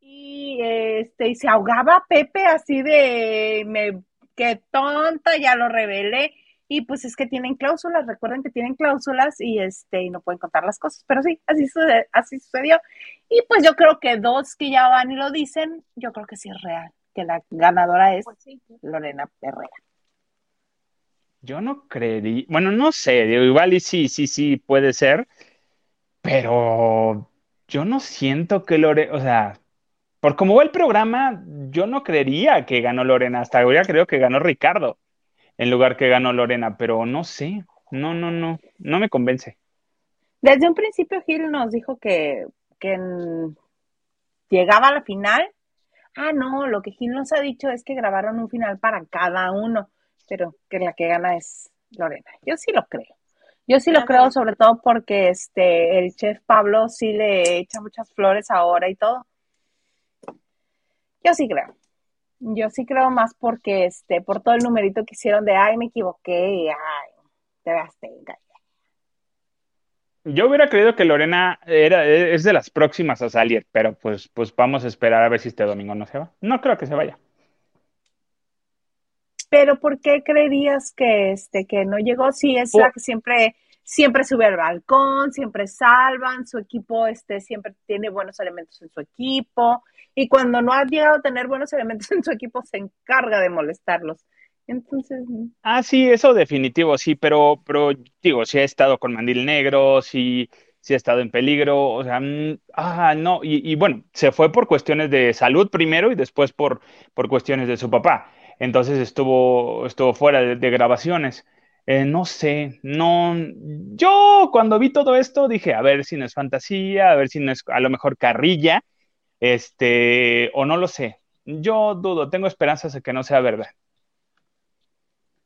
Y este, y se ahogaba Pepe así de me qué tonta, ya lo revelé. Y pues es que tienen cláusulas, recuerden que tienen cláusulas y este, y no pueden contar las cosas. Pero sí, así sucede- así sucedió. Y pues yo creo que dos que ya van y lo dicen, yo creo que sí es real, que la ganadora es Pues sí. Lorena Herrera. Yo no creería, bueno, no sé, igual y sí, sí, sí, puede ser, pero yo no siento que Lorena, o sea, por cómo va el programa, yo no creería que ganó Lorena, hasta ahora creo que ganó Ricardo en lugar que ganó Lorena, pero no sé, no, no, no, no me convence. Desde un principio Gil nos dijo que, que en- llegaba a la final. Ah, no, lo que Gil nos ha dicho es que grabaron un final para cada uno, pero que la que gana es Lorena. Yo sí lo creo. Yo sí lo creo, sobre todo porque este el chef Pablo sí le echa muchas flores ahora y todo. Yo sí creo. Yo sí creo más porque este, por todo el numerito que hicieron de ay, me equivoqué, y ay, te Azteca. Yo hubiera creído que Lorena era, es de las próximas a salir, pero pues, pues vamos a esperar a ver si este domingo no se va. No creo que se vaya. Pero ¿por qué creerías que este que no llegó? Si es la que siempre siempre sube al balcón, siempre salvan, su equipo este siempre tiene buenos elementos en su equipo y cuando no ha llegado a tener buenos elementos en su equipo se encarga de molestarlos. Entonces, Ah, sí, eso definitivo, sí, pero, pero digo, sí ha estado con mandil negro, sí, sí ha estado en peligro, o sea, mm, ah, no, y, bueno, se fue por cuestiones de salud primero y después por, por cuestiones de su papá. Entonces estuvo, estuvo fuera de grabaciones. Eh, no sé, no, yo cuando vi todo esto dije, a ver si no es fantasía, a ver si no es a lo mejor carrilla, este, o no lo sé. Yo dudo, tengo esperanzas de que no sea verdad.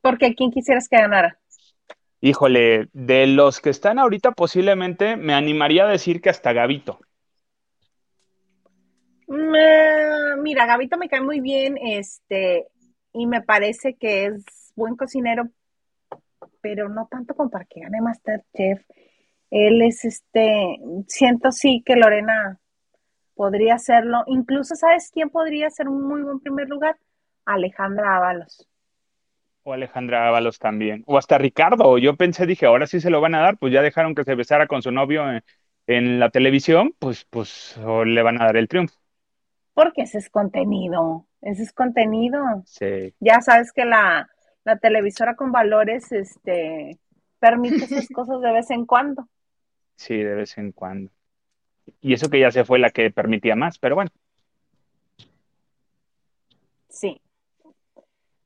porque quién quisieras que ganara? Híjole, de los que están ahorita posiblemente me animaría a decir que hasta Gavito. Mm, mira, Gabito me cae muy bien, este, y me parece que es buen cocinero, pero no tanto como para que gane Masterchef. Él es este, siento sí que Lorena podría hacerlo. Incluso, ¿sabes quién podría ser un muy buen primer lugar? Alejandra Ábalos. O Alejandra Ábalos también. O hasta Ricardo. Yo pensé, dije, ahora sí se lo van a dar, pues ya dejaron que se besara con su novio en, en la televisión, pues, pues o le van a dar el triunfo. Porque ese es contenido, ese es contenido. Sí. Ya sabes que la, la televisora con valores, este, permite esas cosas de vez en cuando. Sí, de vez en cuando. Y eso que ya se fue la que permitía más, pero bueno. Sí.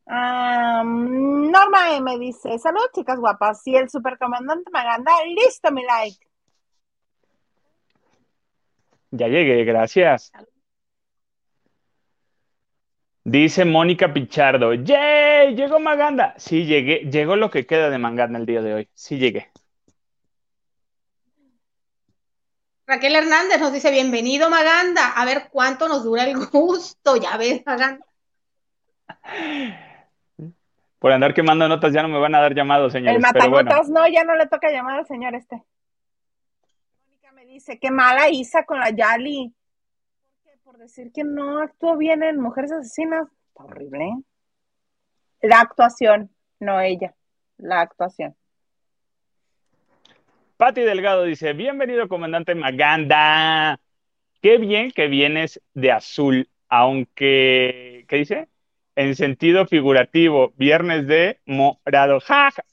Ah, Norma M dice, saludos chicas guapas, y el supercomandante Maganda, listo mi like. Ya llegué, gracias. Dice Mónica Pichardo, ¡Yay! Llegó Maganda. Sí, llegué, llegó lo que queda de Maganda el día de hoy. Sí llegué. Raquel Hernández nos dice, bienvenido Maganda, a ver cuánto nos dura el gusto, ya ves Maganda. Por andar quemando notas ya no me van a dar llamados, señores. El pero bueno. no, ya no le toca llamar al señor este. Mónica me dice, qué mala Isa con la Yali. ¿Por decir que no actuó bien en Mujeres Asesinas. Está horrible. ¿eh? La actuación, no ella, la actuación. Pati Delgado dice, bienvenido, comandante Maganda. Qué bien que vienes de azul, aunque, ¿qué dice? en sentido figurativo, viernes de morado. Ja, ja.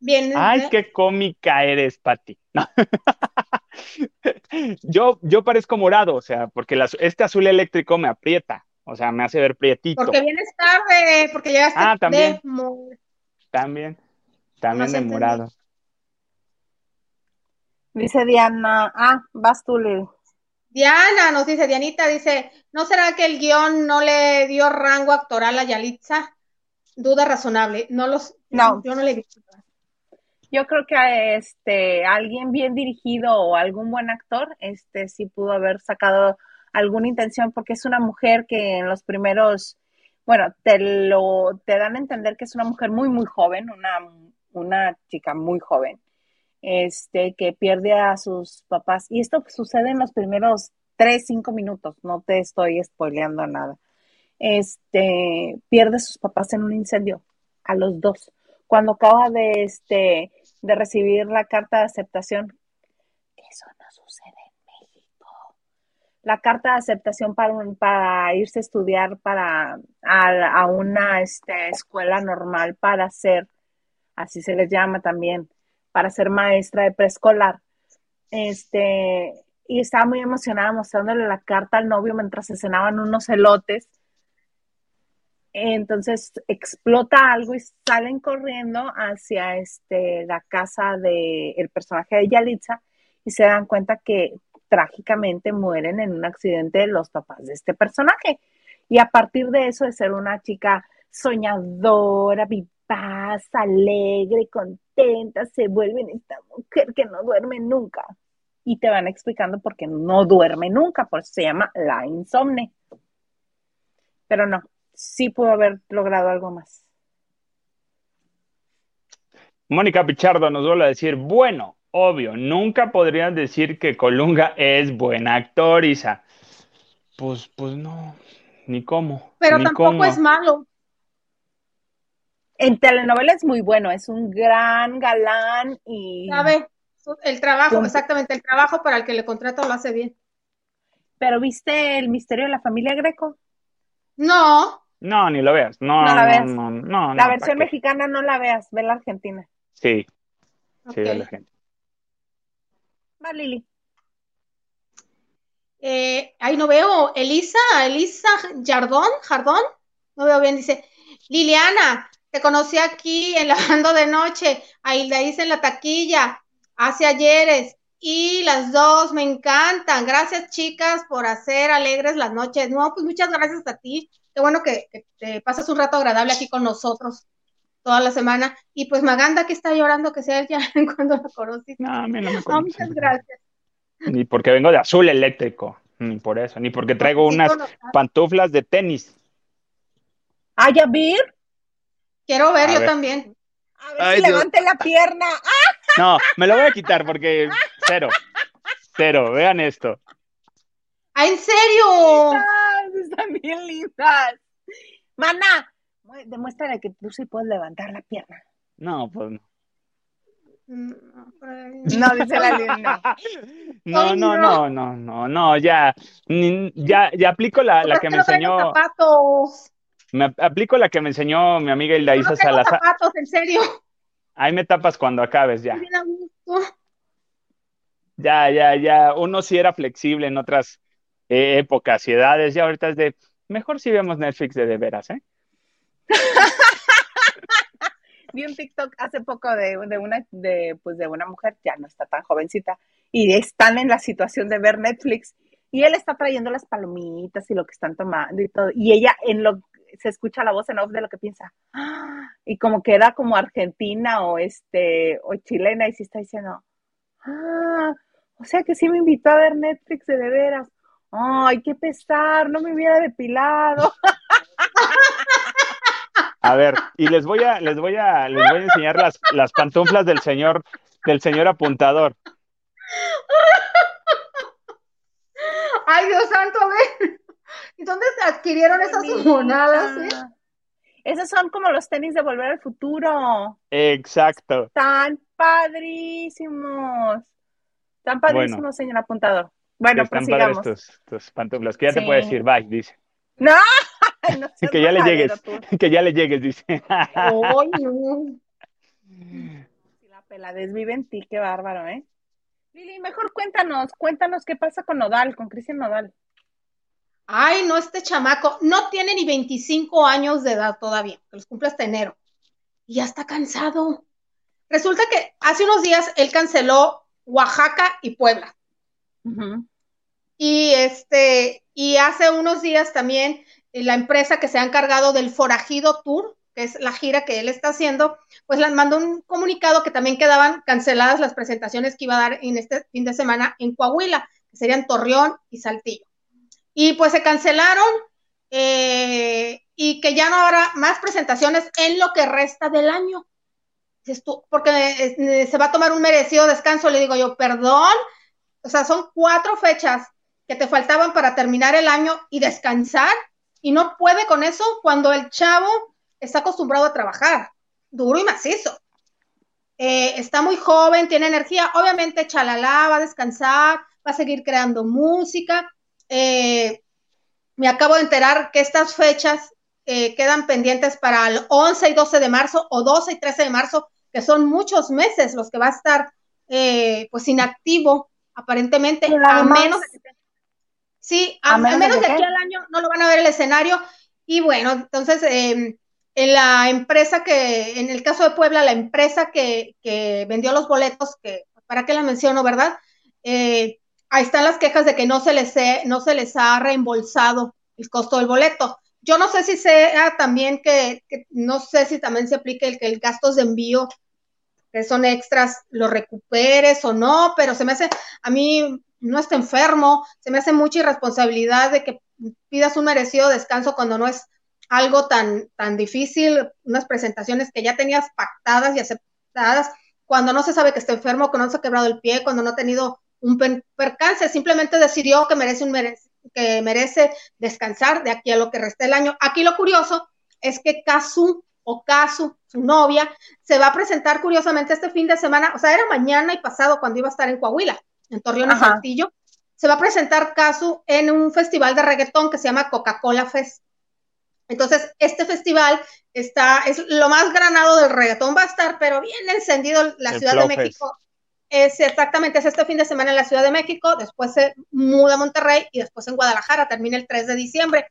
Viernes Ay, qué cómica eres, Pati. No. Yo, yo parezco morado, o sea, porque este azul eléctrico me aprieta, o sea, me hace ver prietito. Porque vienes tarde, porque llegaste Ah, también. de También, también de morado. Dice Diana, ah, vas tú, Lili. Diana nos dice, Dianita dice, ¿no será que el guion no le dio rango actoral a Yalitza? Duda razonable. No los, No. yo no le he visto. Yo creo que este alguien bien dirigido o algún buen actor, este sí pudo haber sacado alguna intención porque es una mujer que en los primeros, bueno, te lo te dan a entender que es una mujer muy muy joven, una una chica muy joven. Este que pierde a sus papás y esto sucede en los primeros tres, cinco minutos, no te estoy spoileando nada. Este pierde a sus papás en un incendio a los dos cuando acaba de este de recibir la carta de aceptación, eso no sucede en México. La carta de aceptación para, un- para irse a estudiar para a, a una este, escuela normal para ser, así se les llama también, para ser maestra de preescolar. Este, y estaba muy emocionada mostrándole la carta al novio mientras se cenaban unos elotes. Entonces explota algo y salen corriendo hacia este, la casa del el personaje de Yalitza y se dan cuenta que trágicamente mueren en un accidente los papás de este personaje. Y a partir de eso, de ser una chica soñadora, vivaz, alegre, contenta, se vuelven esta mujer que no duerme nunca. Y te van explicando por qué no duerme nunca, por eso se llama la insomne. Pero no, sí pudo haber logrado algo más. Mónica Pichardo nos vuelve a decir, bueno, obvio, nunca podrían decir que Colunga es buen actor, Isa. Pues, pues no, ni cómo, Pero ni tampoco cómo. es malo. En telenovela es muy bueno, es un gran galán y... ¿Sabe? El trabajo, Punto. exactamente, el trabajo para el que le contrata lo hace bien. Pero ¿viste el misterio de la familia Greco? No, No, ni lo veas. No, No la no, veas. no, no, la no, versión mexicana no la veas, ve la argentina. Sí, sí, de la gente. Va, Lili. Eh, ahí no veo. Elisa, Elisa Jardón, Jardón, no veo bien, dice, Liliana, te conocí aquí en Lavando de Noche, ahí la hice en la taquilla, hace ayeres, y las dos me encantan. Gracias, chicas, por hacer alegres las noches. No, pues muchas gracias a ti. Qué bueno que, que te pasas un rato agradable aquí con nosotros toda la semana. Y pues Maganda que está llorando que sea ella cuando la conociste. No, a mí no me No, muchas gracias. Ni porque vengo de azul eléctrico, ni por eso, ni porque traigo Sí, unas pantuflas de tenis. ¿Ay, a ver? Quiero ver A yo ver. también. A ver Ay, si Dios. levante la pierna. ¡Ah! No, me lo voy a quitar porque cero, cero, vean esto. ¡Ah, en serio! Están bien lindas. Mana, mu- demuéstrale que tú sí puedes levantar la pierna. No, pues no. Mm, No, dice la linda. No, no, no. no, no, no, ya, ya, ya aplico la, la que me enseñó, zapatos. me aplico la que me enseñó mi amiga Hilda Isa Salazar. zapatos, en serio. Ahí me tapas cuando acabes ya. Ya, ya, ya. Uno sí era flexible en otras eh, épocas y edades, ya ahorita es de, mejor si vemos Netflix de de veras, ¿eh? Vi un TikTok hace poco de, de una de pues de una mujer, ya no está tan jovencita, y están en la situación de ver Netflix, y él está trayendo las palomitas y lo que están tomando y todo, y ella en lo se escucha la voz en off de lo que piensa, y como que era como argentina o este o chilena, y sí está diciendo, ah, o sea que sí me invitó a ver Netflix de, de veras. Ay, qué pesar, no me hubiera depilado. A ver, y les voy a, les voy a, les voy a enseñar las, las pantuflas del señor, del señor apuntador. Ay, Dios santo, a ver. ¿Y dónde se adquirieron esas monadas? eh? Esos son como los tenis de Volver al Futuro. Exacto. Tan padrísimos. Tan padrísimos, Bueno. señor apuntador. Bueno, Están prosigamos. padres tus, tus pantuflas, que ya te Sí. puedes decir, bye, dice. No, que ya le llegues, que ya le llegues, dice. Ay, no. La peladez vive en ti, qué bárbaro, ¿eh? Lili, mejor cuéntanos, cuéntanos qué pasa con Nodal, con Cristian Nodal. Ay, no, este chamaco no tiene ni 25 años de edad todavía, que los cumple hasta enero. Y ya está cansado. Resulta que hace unos días él canceló Oaxaca y Puebla. Y este, y hace unos días también eh, la empresa que se ha encargado del Forajido Tour, que es la gira que él está haciendo, pues les mandó un comunicado que también quedaban canceladas las presentaciones que iba a dar en este fin de semana en Coahuila, que serían Torreón y Saltillo. Y pues se cancelaron eh, y que ya no habrá más presentaciones en lo que resta del año. Porque eh, se va a tomar un merecido descanso, le digo yo, perdón, o sea, son cuatro fechas que te faltaban para terminar el año y descansar, y no puede con eso cuando el chavo está acostumbrado a trabajar, duro y macizo. Eh, está muy joven, tiene energía, obviamente chalala, va a descansar, va a seguir creando música. Eh, me acabo de enterar que estas fechas eh, quedan pendientes para el 11 y 12 de marzo o 12 y 13 de marzo, que son muchos meses los que va a estar pues inactivo aparentemente, a menos de que Sí, a, menos, de, aquí al año no lo van a ver el escenario. Y bueno, entonces, em, en la empresa que, en el caso de Puebla, la empresa que, vendió los boletos, que para qué la menciono, ¿verdad? Eh, ahí están las quejas de que no se les, no se les ha reembolsado el costo del boleto. Yo no sé si sea también que, no sé si también se aplique el que el gastos de envío que son extras, lo recuperes o no, pero se me hace, a mí no está enfermo, se me hace mucha irresponsabilidad de que pidas un merecido descanso cuando no es algo tan, tan difícil, unas presentaciones que ya tenías pactadas y aceptadas, cuando no se sabe que está enfermo, que no se ha quebrado el pie, cuando no ha tenido un percance, simplemente decidió que merece, un que merece descansar de aquí a lo que resta el año. Aquí lo curioso es que Kazu o Kazu, su novia, se va a presentar curiosamente este fin de semana, o sea, era mañana y pasado cuando iba a estar en Coahuila en Torreón y Saltillo, se va a presentar Casu en un festival de reggaetón que se llama Coca-Cola Fest. Entonces, este festival está, es lo más granado del reggaetón, va a estar, pero bien encendido la Ciudad de México. Es exactamente, es este fin de semana en la Ciudad de México, después se muda a Monterrey y después en Guadalajara, termina el 3 de diciembre.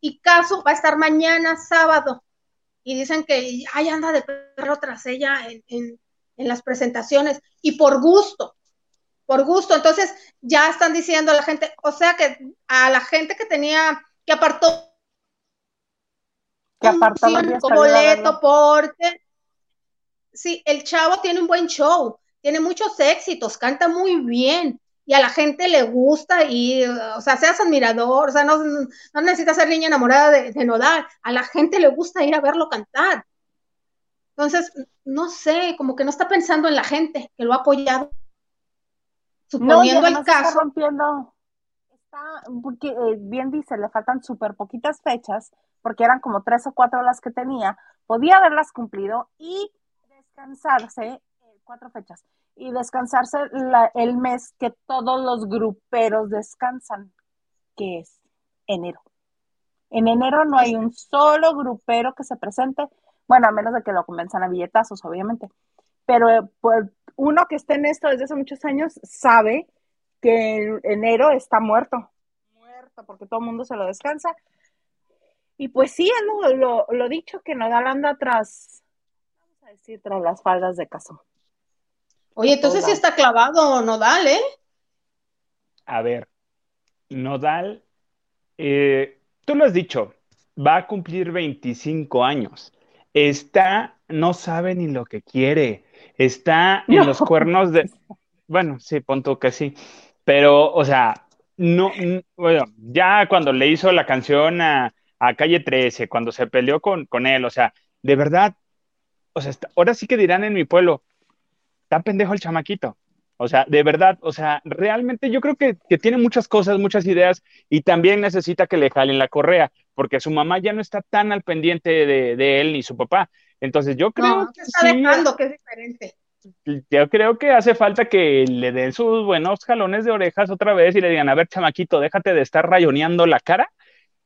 Y Casu va a estar mañana sábado. Y dicen que ay, anda de perro tras ella en, en las presentaciones. Y por gusto, por gusto. Entonces ya están diciendo a la gente, o sea que a la gente que tenía, que apartó que apartó un boleto porque sí, el chavo tiene un buen show, tiene muchos éxitos, canta muy bien y a la gente le gusta y, o sea, seas admirador, o sea, no, no necesitas ser niña enamorada de, de Nodal, a la gente le gusta ir a verlo cantar. Entonces, no sé, como que no está pensando en la gente que lo ha apoyado suponiendo el caso. Está rompiendo, está, porque eh, bien dice, le faltan súper poquitas fechas, porque eran como tres o cuatro las que tenía, podía haberlas cumplido y descansarse, eh, cuatro fechas, y descansarse el mes que todos los gruperos descansan, que es enero. En enero no hay un solo grupero que se presente, bueno, a menos de que lo convenzan a billetazos, obviamente. Pero eh, pues, uno que esté en esto desde hace muchos años sabe que enero está muerto, muerto, porque todo el mundo se lo descansa. Y pues sí, es lo, lo, dicho, que Nodal anda tras, vamos a decir, tras las faldas de caso. Oye, entonces sí está clavado Nodal, ¿eh? A ver, Nodal, eh, tú lo has dicho, va a cumplir 25 años. Está, no sabe ni lo que quiere está en los cuernos de. Bueno, sí, punto que sí. Pero, o sea, no, bueno, ya cuando le hizo la canción a, Calle 13, cuando se peleó con, con él, o sea, de verdad, o sea, ahora sí que dirán en mi pueblo, está pendejo el chamaquito. O sea, de verdad, o sea, realmente yo creo que, tiene muchas cosas, muchas ideas y también necesita que le jalen la correa, porque su mamá ya no está tan al pendiente de, él ni su papá. Entonces yo creo que está dejando, que es diferente. Yo creo que hace falta que le den sus buenos jalones de orejas otra vez y le digan, a ver, chamaquito, déjate de estar rayoneando la cara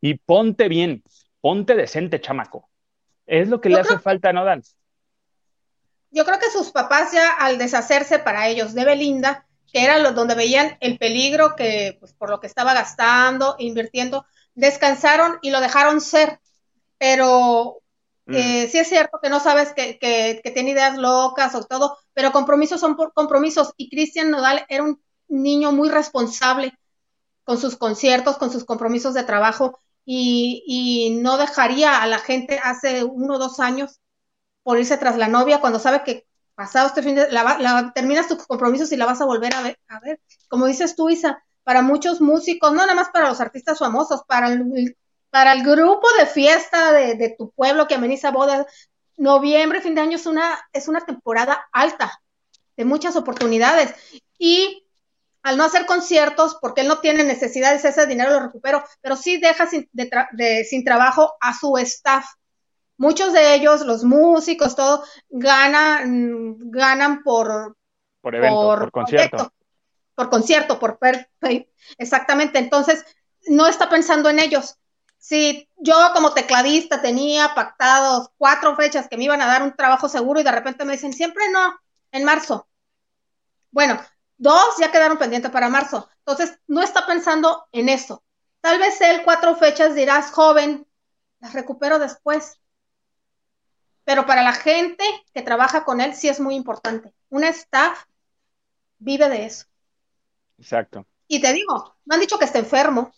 y ponte bien, ponte decente, chamaco. Es lo que le hace falta a Nodal. Yo creo que sus papás ya al deshacerse para ellos de Belinda, que era lo, donde veían el peligro que, pues, por lo que estaba gastando, invirtiendo, descansaron y lo dejaron ser. Pero mm. eh, sí es cierto que no sabes que, que, que, tiene ideas locas o todo, pero compromisos son por compromisos. Y Cristian Nodal era un niño muy responsable con sus conciertos, con sus compromisos de trabajo y, no dejaría a la gente hace uno o dos años por irse tras la novia cuando sabe que pasado este fin de la, terminas tus compromisos y la vas a volver a ver, a ver. Como dices tú, Isa, para muchos músicos, no nada más para los artistas famosos, para el, para el grupo de fiesta de, de tu pueblo que ameniza bodas, noviembre, fin de año es una, es una temporada alta de muchas oportunidades. Y al no hacer conciertos, porque él no tiene necesidades, ese dinero lo recupero, pero sí deja sin, sin trabajo a su staff. Muchos de ellos, los músicos, todo, ganan, ganan por, por, evento, por, concierto. Por concierto, por per, exactamente. Entonces, no está pensando en ellos. Si yo como tecladista tenía pactados cuatro fechas que me iban a dar un trabajo seguro y de repente me dicen, siempre no, en marzo. Bueno, Dos ya quedaron pendientes para marzo. Entonces, no está pensando en eso. Tal vez él cuatro fechas dirás, joven, las recupero después. Pero para la gente que trabaja con él sí es muy importante. Un staff vive de eso. Exacto. Y te digo, no han dicho que esté enfermo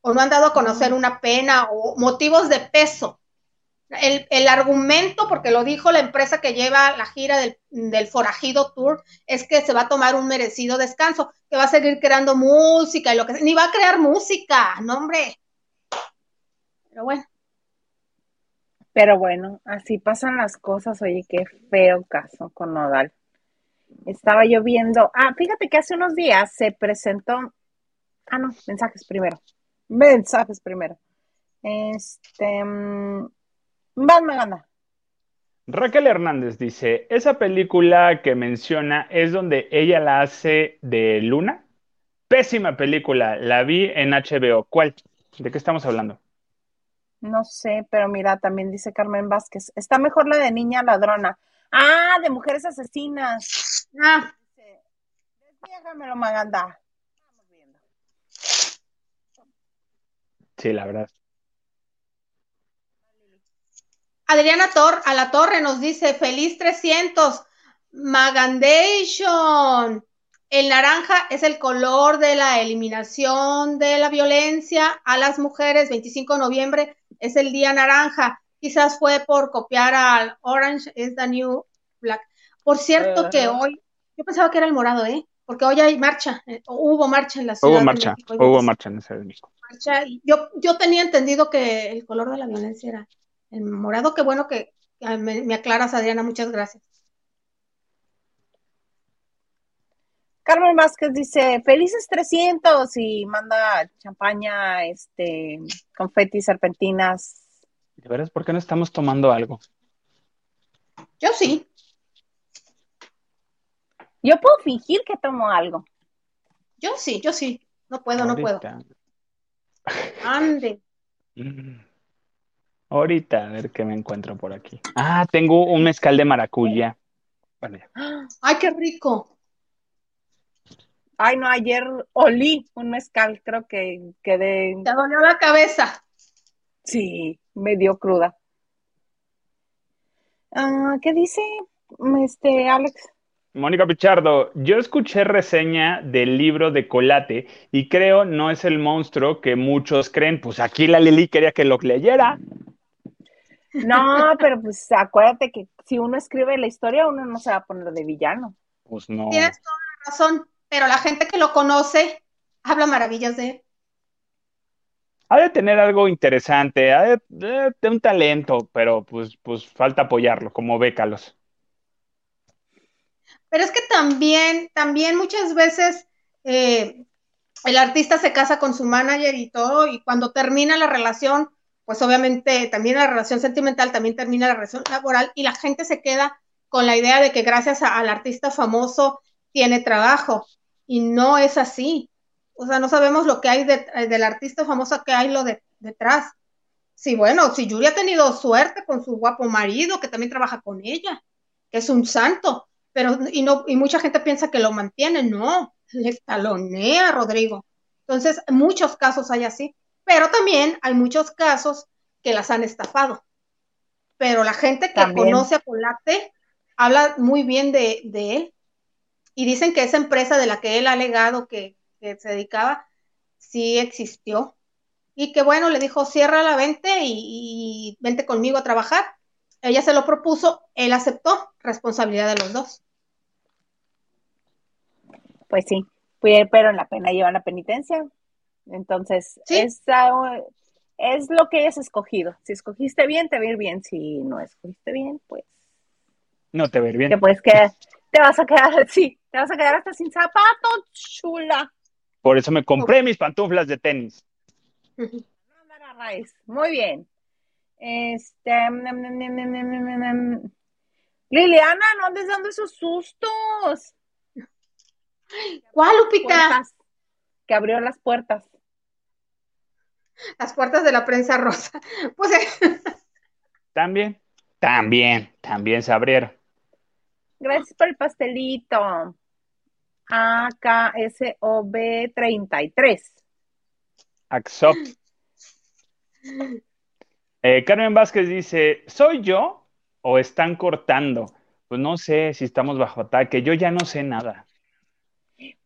o no han dado a conocer una pena o motivos de peso el, argumento, porque lo dijo la empresa que lleva la gira del, Forajido Tour, es que se va a tomar un merecido descanso, que va a seguir creando música y lo que sea. Ni va a crear música, no, hombre. Pero bueno. Pero bueno, así pasan las cosas. Oye, qué feo caso con Nodal. Estaba yo viendo. Ah, fíjate que hace unos días se presentó. Ah, no, mensajes primero. Mensajes primero. Este. Mm, Van Raquel Hernández dice, esa película que menciona es donde ella la hace de Luna. Pésima película, la vi en HBO. ¿Cuál? ¿De qué estamos hablando? No sé, pero mira, también dice Carmen Vázquez, está mejor la de Niña Ladrona. Ah, de Mujeres Asesinas. Ah. Desviégamelo, Maganda. viendo. Sí, la verdad. Adriana Tor, a la torre nos dice, feliz 300, Magandation. El naranja es el color de la eliminación de la violencia a las mujeres. 25 de noviembre es el día naranja. Quizás fue por copiar al Orange is the New Black. Por cierto que hoy, yo pensaba que era el morado, ¿eh? Porque hoy hay marcha, eh, hubo marcha en la ciudad. Hubo marcha, hubo marcha en la Ciudad de México. yo, yo tenía entendido que el color de la violencia era el morado, qué bueno que me, aclaras, Adriana, muchas gracias. Carmen Vázquez dice, felices 300 y manda champaña, este, confeti, serpentinas. ¿De veras por qué no estamos tomando algo? Yo sí. Yo puedo fingir que tomo algo. Yo sí, yo sí. No puedo, no puedo. Ande. Ahorita, a ver qué me encuentro por aquí. Ah, tengo un mezcal de maracuya. ¡Ay, qué rico! Ay, no, ayer olí un mezcal, creo que quedé. Te dolió la cabeza. Sí, me dio cruda. Ah, ¿Qué dice este Alex? Mónica Pichardo, yo escuché reseña del libro de Colate y creo no es el monstruo que muchos creen. Pues aquí la Lili quería que lo leyera. No, pero pues acuérdate que si uno escribe la historia, uno no se va a poner de villano. Pues no. Tienes toda la razón, pero la gente que lo conoce habla maravillas de él. Ha de tener algo interesante, ha de, tener un talento, pero pues, pues falta apoyarlo, como Bécalos. Pero es que también, también muchas veces eh, el artista se casa con su manager y todo, y cuando termina la relación, pues obviamente también la relación sentimental, también termina la relación laboral y la gente se queda con la idea de que gracias al artista famoso tiene trabajo y no es así. O sea, no sabemos lo que hay de, del artista famoso, que hay lo de, detrás. Sí, bueno, si Yuri ha tenido suerte con su guapo marido, que también trabaja con ella, que es un santo, pero y no y mucha gente piensa que lo mantiene, no, le talonea Rodrigo. Entonces, muchos casos hay así, pero también hay muchos casos que las han estafado. Pero la gente que conoce a Polate habla muy bien de, de, él y dicen que esa empresa de la que él ha alegado que, que se dedicaba sí existió y que bueno, le dijo, cierra la vente y, vente conmigo a trabajar. Ella se lo propuso, él aceptó, responsabilidad de los dos. Pues sí, pero en la pena lleva la penitencia. Entonces, es, es lo que hayas escogido. Si escogiste bien, te va a ir bien. Si no escogiste bien, pues... No te va a ir bien. Te puedes quedar, te vas a quedar, sí, te vas a quedar hasta sin zapatos, chula. Por eso me compré mis pantuflas de tenis. Muy bien. Este. Liliana, no andes dando esos sustos. ¿Cuál, Lupita? que abrió las puertas. Las puertas de la prensa rosa. Pues. Eh. También, también, también se abrieron. Gracias por el pastelito. AKSOB 33. Axop. Eh, Carmen Vázquez dice, ¿soy yo o están cortando? Pues no sé si estamos bajo ataque, yo ya no sé nada.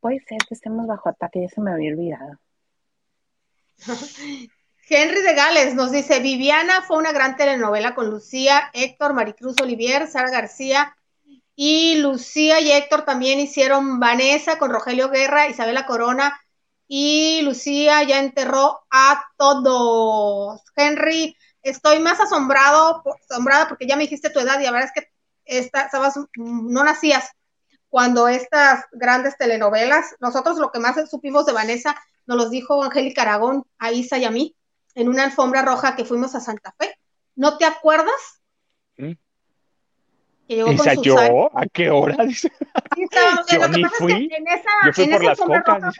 Puede ser que estemos bajo ataque, ya se me había olvidado. Henry de Gales nos dice, Viviana fue una gran telenovela con Lucía, Héctor, Maricruz Olivier, Sara García y Lucía y Héctor también hicieron Vanessa con Rogelio Guerra, Isabela Corona, y Lucía ya enterró a todos. Henry, estoy más asombrado, asombrada porque ya me dijiste tu edad y la verdad es que esta, no nacías cuando estas grandes telenovelas, nosotros lo que más supimos de Vanessa nos los dijo Angélica Aragón a Isa y a mí en una alfombra roja que fuimos a Santa Fe. ¿No te acuerdas? ¿Mm? Que llegó ¿Isa con yo? ¿A qué hora? yo ni fui. yo fui por las cocas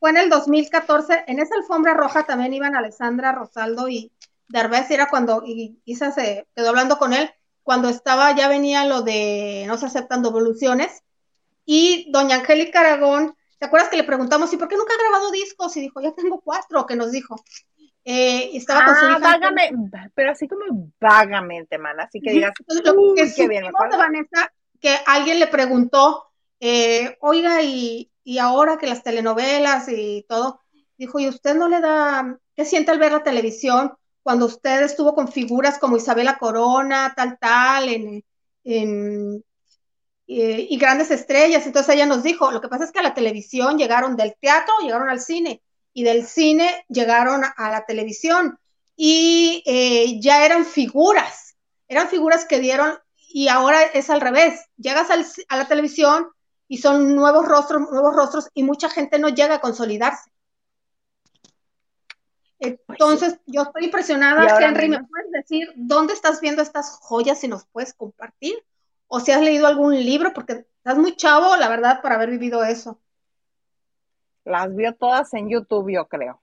fue en el 2014, en esa alfombra roja también iban Alessandra, Rosaldo y Derbez, era cuando Isa se quedó hablando con él, cuando estaba, ya venía lo de no se aceptan devoluciones, y doña Angélica Aragón, ¿te acuerdas que le preguntamos, ¿y por qué nunca ha grabado discos? Y dijo, ya tengo cuatro, que nos dijo. Eh, estaba con su ah, pero así como vagamente, man, así que digas, lo que qué bien, de Vanessa, que alguien le preguntó, eh, oiga, y, y ahora que las telenovelas y todo, dijo, ¿y usted no le da, qué siente al ver la televisión cuando usted estuvo con figuras como Isabela Corona, tal, tal, en, en eh, y grandes estrellas? Entonces ella nos dijo, lo que pasa es que a la televisión llegaron del teatro, llegaron al cine, y del cine llegaron a la televisión, y eh, ya eran figuras, eran figuras que dieron, y ahora es al revés, llegas a la televisión y son nuevos rostros, nuevos rostros y mucha gente no llega a consolidarse. Entonces, yo estoy impresionada, Henry, ¿me puedes decir dónde estás viendo estas joyas si nos puedes compartir? O si has leído algún libro, porque estás muy chavo, la verdad, para haber vivido eso. Las vio todas en YouTube, yo creo.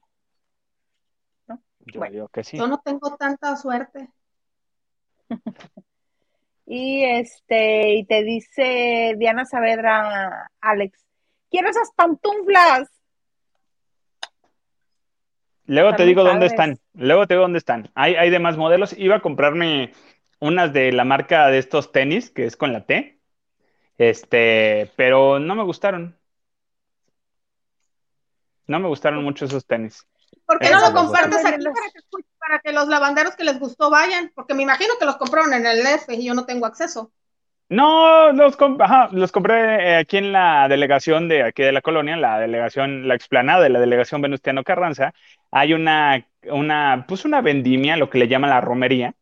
Yo bueno, que sí. Yo no tengo tanta suerte. Y este, y te dice Diana Saavedra, Alex, quiero esas pantuflas. Luego te digo dónde están. Luego te digo dónde están. Hay, hay demás modelos. Iba a comprarme unas de la marca de estos tenis, que es con la T. Este, pero no me gustaron. No me gustaron mucho esos tenis. ¿Por qué no lo compartes aquí para que, para que, los lavanderos que les gustó vayan? Porque me imagino que los compraron en el F y yo no tengo acceso. No, los, los compré eh, aquí en la delegación de aquí de la colonia, la delegación, la explanada de la delegación Venustiano Carranza. Hay una, una, pues una vendimia, lo que le llaman la romería,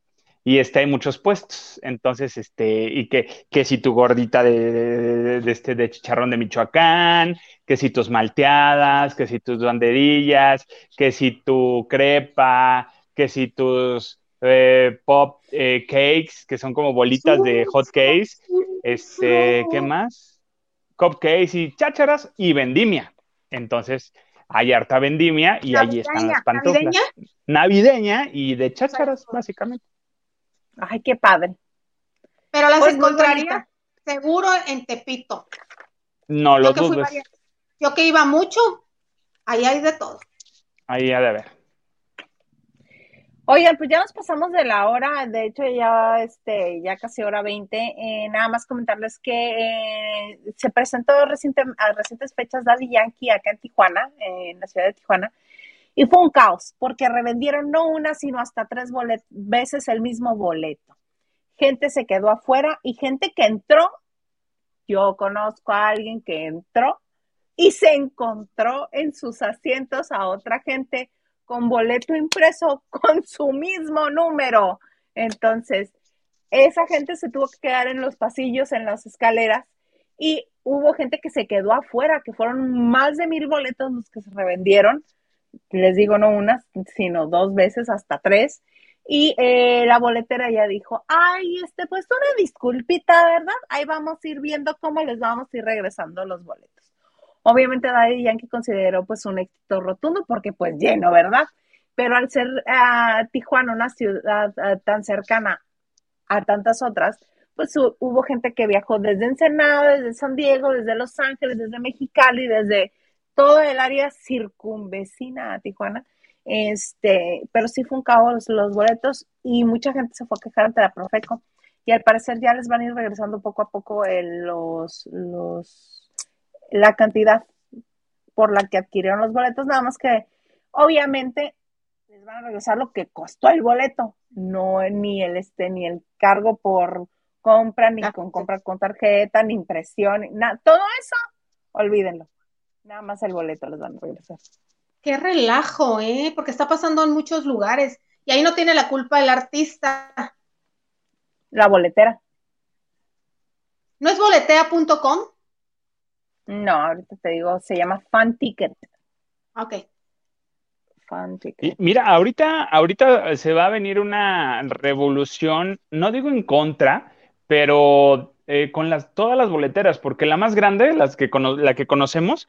y este, hay muchos puestos. Entonces, este, y que, que si tu gordita de, de, este, de chicharrón de Michoacán, que si tus malteadas, que si tus banderillas, que si tu crepa, que si tus eh, pop eh, cakes, que son como bolitas de hot cakes, este, ¿qué más? Cupcakes y chácharas y vendimia. Entonces, hay harta vendimia y ahí están las pantuflas. ¿Navideña? Navideña y de chácharas, básicamente. Ay, qué padre. Pero las pues encontraría seguro en Tepito. No lo dudes. Yo que iba mucho, ahí hay de todo. Ahí ha de haber. Oigan, pues ya nos pasamos de la hora, de hecho ya este, ya casi hora 20. Eh, nada más comentarles que eh, se presentó reciente, a recientes fechas Daddy Yankee acá en Tijuana, en la ciudad de Tijuana, y fue un caos, porque revendieron no una, sino hasta tres veces el mismo boleto. Gente se quedó afuera y gente que entró, yo conozco a alguien que entró y se encontró en sus asientos a otra gente con boleto impreso con su mismo número. Entonces, esa gente se tuvo que quedar en los pasillos, en las escaleras, y hubo gente que se quedó afuera, que fueron más de mil boletos los que se revendieron. Les digo, no una, sino dos veces, hasta tres. Y eh, la boletera ya dijo, ay, este, pues una disculpita, ¿verdad? Ahí vamos a ir viendo cómo les vamos a ir regresando los boletos. Obviamente Daddy Yankee consideró pues un éxito rotundo porque pues lleno, ¿verdad? Pero al ser uh, Tijuana una ciudad ah, tan cercana a tantas otras, pues hubo gente que viajó desde Ensenada, desde San Diego, desde Los Ángeles, desde Mexicali, desde todo el área circunvecina a Tijuana. Este, pero sí fue un caos los boletos y mucha gente se fue a quejar ante la Profeco. Y al parecer ya les van a ir regresando poco a poco el, los, los la cantidad por la que adquirieron los boletos, nada más que obviamente les van a regresar lo que costó el boleto, no ni el este ni el cargo por compra, ni con compra con tarjeta, ni impresión, nada, todo eso, olvídenlo. Nada más el boleto les van a regresar. Qué relajo, ¿eh? Porque está pasando en muchos lugares. Y ahí no tiene la culpa el artista. La boletera. ¿No es boletea.com? No, ahorita te digo, se llama Fan Ticket. Ok. Fan Ticket. mira, ahorita, ahorita se va a venir una revolución, no digo en contra, pero eh, con las, todas las boleteras, porque la más grande, las que la que conocemos,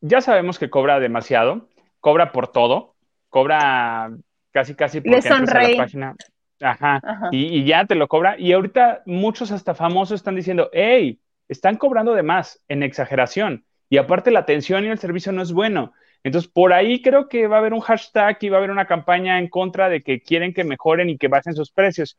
ya sabemos que cobra demasiado, cobra por todo, cobra casi, casi por la página. Ajá, Y, y, ya te lo cobra. Y ahorita muchos hasta famosos están diciendo, hey, están cobrando de más en exageración y aparte la atención y el servicio no es bueno. Entonces, por ahí creo que va a haber un hashtag y va a haber una campaña en contra de que quieren que mejoren y que bajen sus precios.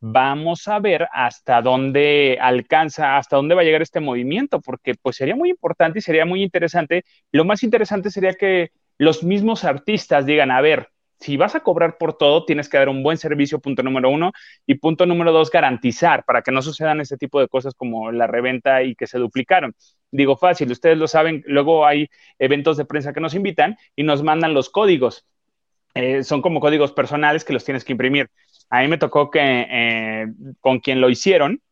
Vamos a ver hasta dónde alcanza, hasta dónde va a llegar este movimiento, porque pues sería muy importante y sería muy interesante. Lo más interesante sería que los mismos artistas digan, a ver, si vas a cobrar por todo, tienes que dar un buen servicio, punto número uno. Y punto número dos, garantizar para que no sucedan este tipo de cosas como la reventa y que se duplicaron. Digo fácil, ustedes lo saben, luego hay eventos de prensa que nos invitan y nos mandan los códigos. Eh, son como códigos personales que los tienes que imprimir. A mí me tocó que eh, con quien lo hicieron,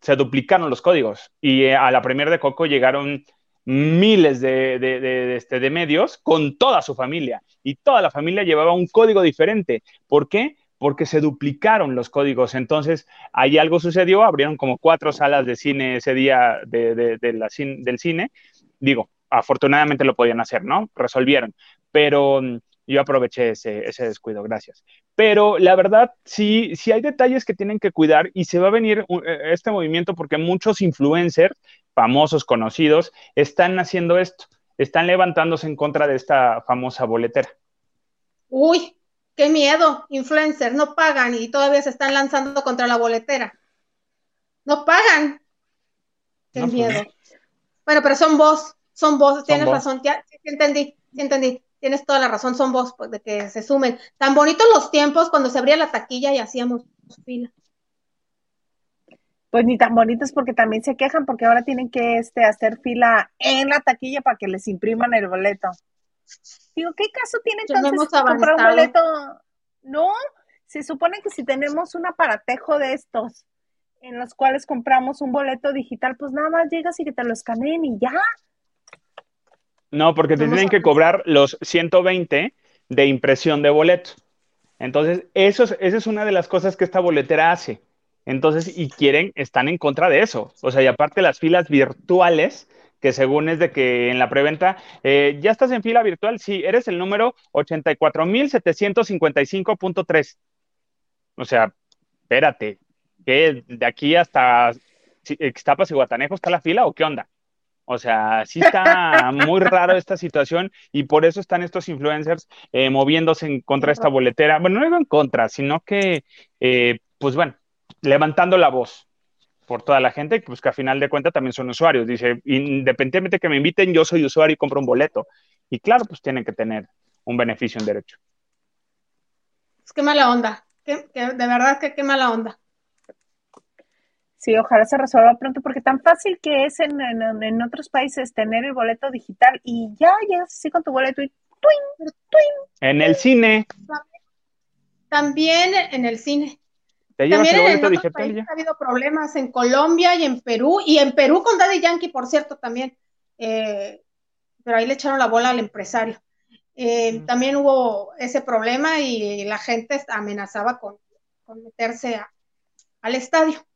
se duplicaron los códigos y eh, a la premier de Coco llegaron miles de, este, de medios con toda su familia y toda la familia llevaba un código diferente. ¿Por qué? Porque se duplicaron los códigos. Entonces, ahí algo sucedió, abrieron como cuatro salas de cine ese día la, del cine. Digo, afortunadamente lo podían hacer, ¿no? Resolvieron. Pero mm, yo aproveché ese, descuido, gracias. Pero la verdad, sí, sí hay detalles que tienen que cuidar y se va a venir e, este movimiento porque muchos influencers, famosos, conocidos, están haciendo esto, están levantándose en contra de esta famosa boletera. Uy, qué miedo, influencers, no pagan y todavía se están lanzando contra la boletera. No pagan. Qué pues miedo. Bueno, pero son vos, son vos, tienes razón, ya, sí, entendí, sí entendí tienes toda la razón, son vos, pues, de que se sumen. Tan bonitos los tiempos cuando se abría la taquilla y hacíamos fila. Pues ni tan bonitos porque también se quejan porque ahora tienen que este, hacer fila en la taquilla para que les impriman el boleto. Digo, ¿qué caso tiene entonces comprar un boleto? No, se supone que si tenemos un aparatejo de estos en los cuales compramos un boleto digital, pues nada más llegas y que te lo escaneen y ya. No, porque te tienen que cobrar los 120 de impresión de boleto. Entonces, eso es, esa es una de las cosas que esta boletera hace. Entonces, y quieren, están en contra de eso. O sea, y aparte las filas virtuales que según es de que en la preventa eh, ya estás en fila virtual, sí, eres el número 84.755.3. O sea, espérate, ¿qué? ¿De aquí hasta Ixtapas y Guatanejo está la fila o qué onda? O sea, sí está muy raro esta situación y por eso están estos influencers eh, moviéndose en contra de esta boletera. Bueno, no digo en contra, sino que, eh, pues bueno, levantando la voz por toda la gente, pues que a final de cuentas también son usuarios. Dice, independientemente que me inviten, yo soy usuario y compro un boleto. Y claro, pues tienen que tener un beneficio en derecho. Es que mala onda. de verdad que qué mala onda. Sí, ojalá se resuelva pronto, porque tan fácil que es en, en, otros países tener el boleto digital y ya llegas así con tu boleto y ¡tuin, En el cine. También en el cine. También en otros países ha habido problemas en Colombia y en Perú, y en Perú con Daddy Yankee, por cierto, también. Eh, pero ahí le echaron la bola al empresario. Eh, también hubo ese problema y la gente amenazaba con, meterse al estadio.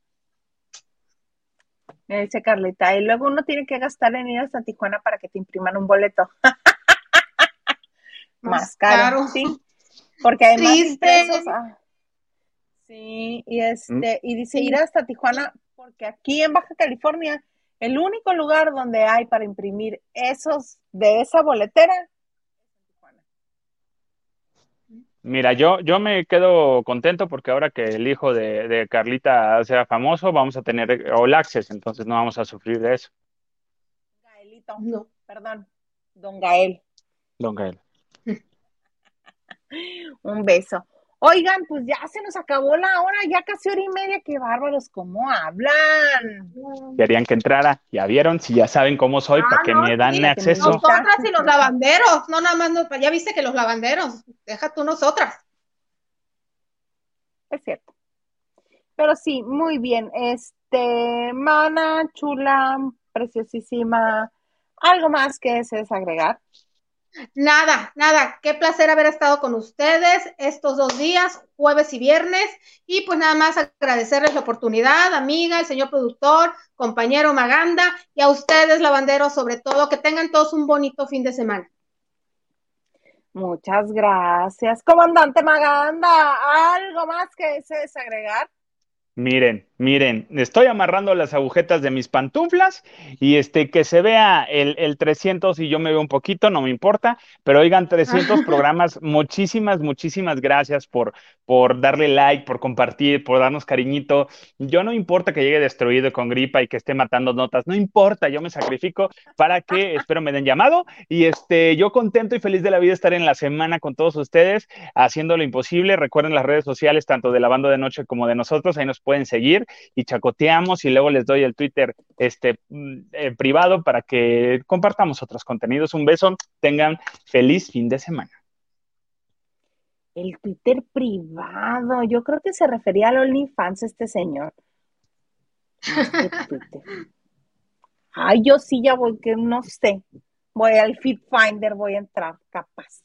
Me dice Carlita, y luego uno tiene que gastar en ir hasta Tijuana para que te impriman un boleto. Más, caro, sí. Porque además impresos, ah, sí, y este, y dice ir hasta Tijuana, porque aquí en Baja California, el único lugar donde hay para imprimir esos de esa boletera Mira, yo, yo me quedo contento porque ahora que el hijo de, Carlita sea famoso, vamos a tener All Access, entonces no vamos a sufrir de eso. Gaelito, no, perdón, Don Gael. Don Gael. Un beso. Oigan, pues ya se nos acabó la hora, ya casi hora y media, qué bárbaros, cómo hablan. Querían que entrara, ya vieron, si ya saben cómo soy, para ah, que me dan acceso. Nosotras y los lavanderos, no nada más, ya viste que los lavanderos, deja tú nosotras. Es cierto. Pero sí, muy bien. Este, mana, chula, preciosísima. ¿Algo más que desees agregar? Nada, nada, qué placer haber estado con ustedes estos dos días, jueves y viernes, y pues nada más agradecerles la oportunidad, amiga, el señor productor, compañero Maganda, y a ustedes, lavanderos, sobre todo, que tengan todos un bonito fin de semana. Muchas gracias, comandante Maganda. ¿Algo más que desees agregar? Miren, miren, estoy amarrando las agujetas de mis pantuflas y este que se vea el, el 300 y yo me veo un poquito, no me importa, pero oigan, 300 programas, muchísimas, muchísimas gracias por, por darle like, por compartir, por darnos cariñito. Yo no importa que llegue destruido con gripa y que esté matando notas, no importa, yo me sacrifico para que, espero me den llamado y este, yo contento y feliz de la vida estar en la semana con todos ustedes, haciendo lo imposible. Recuerden las redes sociales, tanto de la banda de noche como de nosotros, ahí nos pueden seguir y chacoteamos y luego les doy el Twitter este, mm, eh, privado para que compartamos otros contenidos. Un beso, tengan feliz fin de semana. El Twitter privado, yo creo que se refería al OnlyFans este señor. Ay, yo sí ya voy, que no sé. Voy al Fit Finder, voy a entrar, capaz.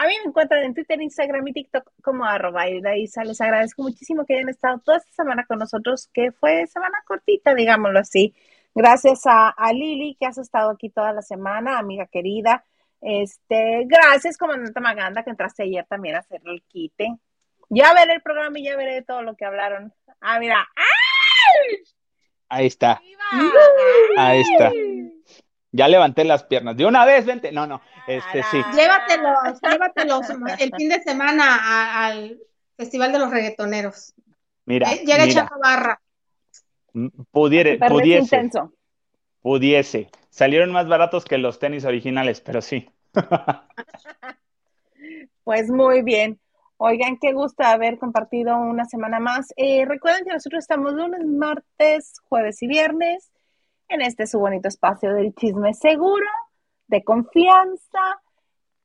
A mí me encuentran en Twitter, Instagram y TikTok como arroba Isa. Les agradezco muchísimo que hayan estado toda esta semana con nosotros, que fue semana cortita, digámoslo así. Gracias a, Lili, que has estado aquí toda la semana, amiga querida. Este, gracias, comandante Maganda, que entraste ayer también a hacer el quite. Ya veré el programa y ya veré todo lo que hablaron. Ah, mira. Ahí está. Ahí está. Ya levanté las piernas. De una vez, vente. No, no. Este sí. Llévatelos, llévatelos el fin de semana al Festival de los Reggaetoneros. Mira. Eh, llega mira. Barra. Mm, pudiere, pudiese. Pudiese. Salieron más baratos que los tenis originales, pero sí. pues muy bien. Oigan, qué gusto haber compartido una semana más. Eh, recuerden que nosotros estamos lunes, martes, jueves y viernes en este su bonito espacio del chisme seguro, de confianza,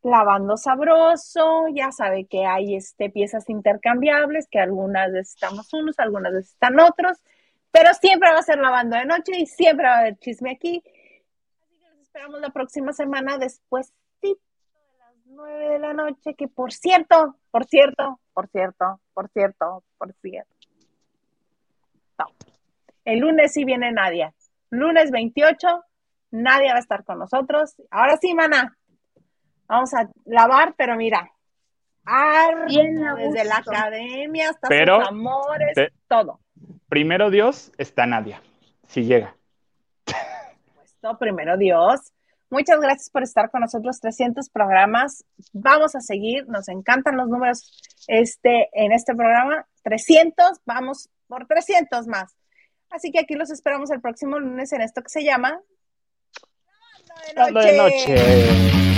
lavando sabroso, ya sabe que hay este, piezas intercambiables, que algunas veces estamos unos, algunas veces están otros, pero siempre va a ser lavando de noche y siempre va a haber chisme aquí. Así que nos esperamos la próxima semana después de las nueve de la noche, que por cierto, por cierto, por cierto, por cierto, por cierto. El lunes sí viene Nadia lunes 28, Nadie va a estar con nosotros. Ahora sí, mana. Vamos a lavar, pero mira, Bien desde la academia hasta Pero sus amores, te- todo. Primero Dios está Nadia, si llega. Puesto, primero Dios. Muchas gracias por estar con nosotros. 300 programas. Vamos a seguir. Nos encantan los números este, en este programa. 300. Vamos por 300 más. Así que aquí los esperamos el próximo lunes en esto que se llama Lavando de noche.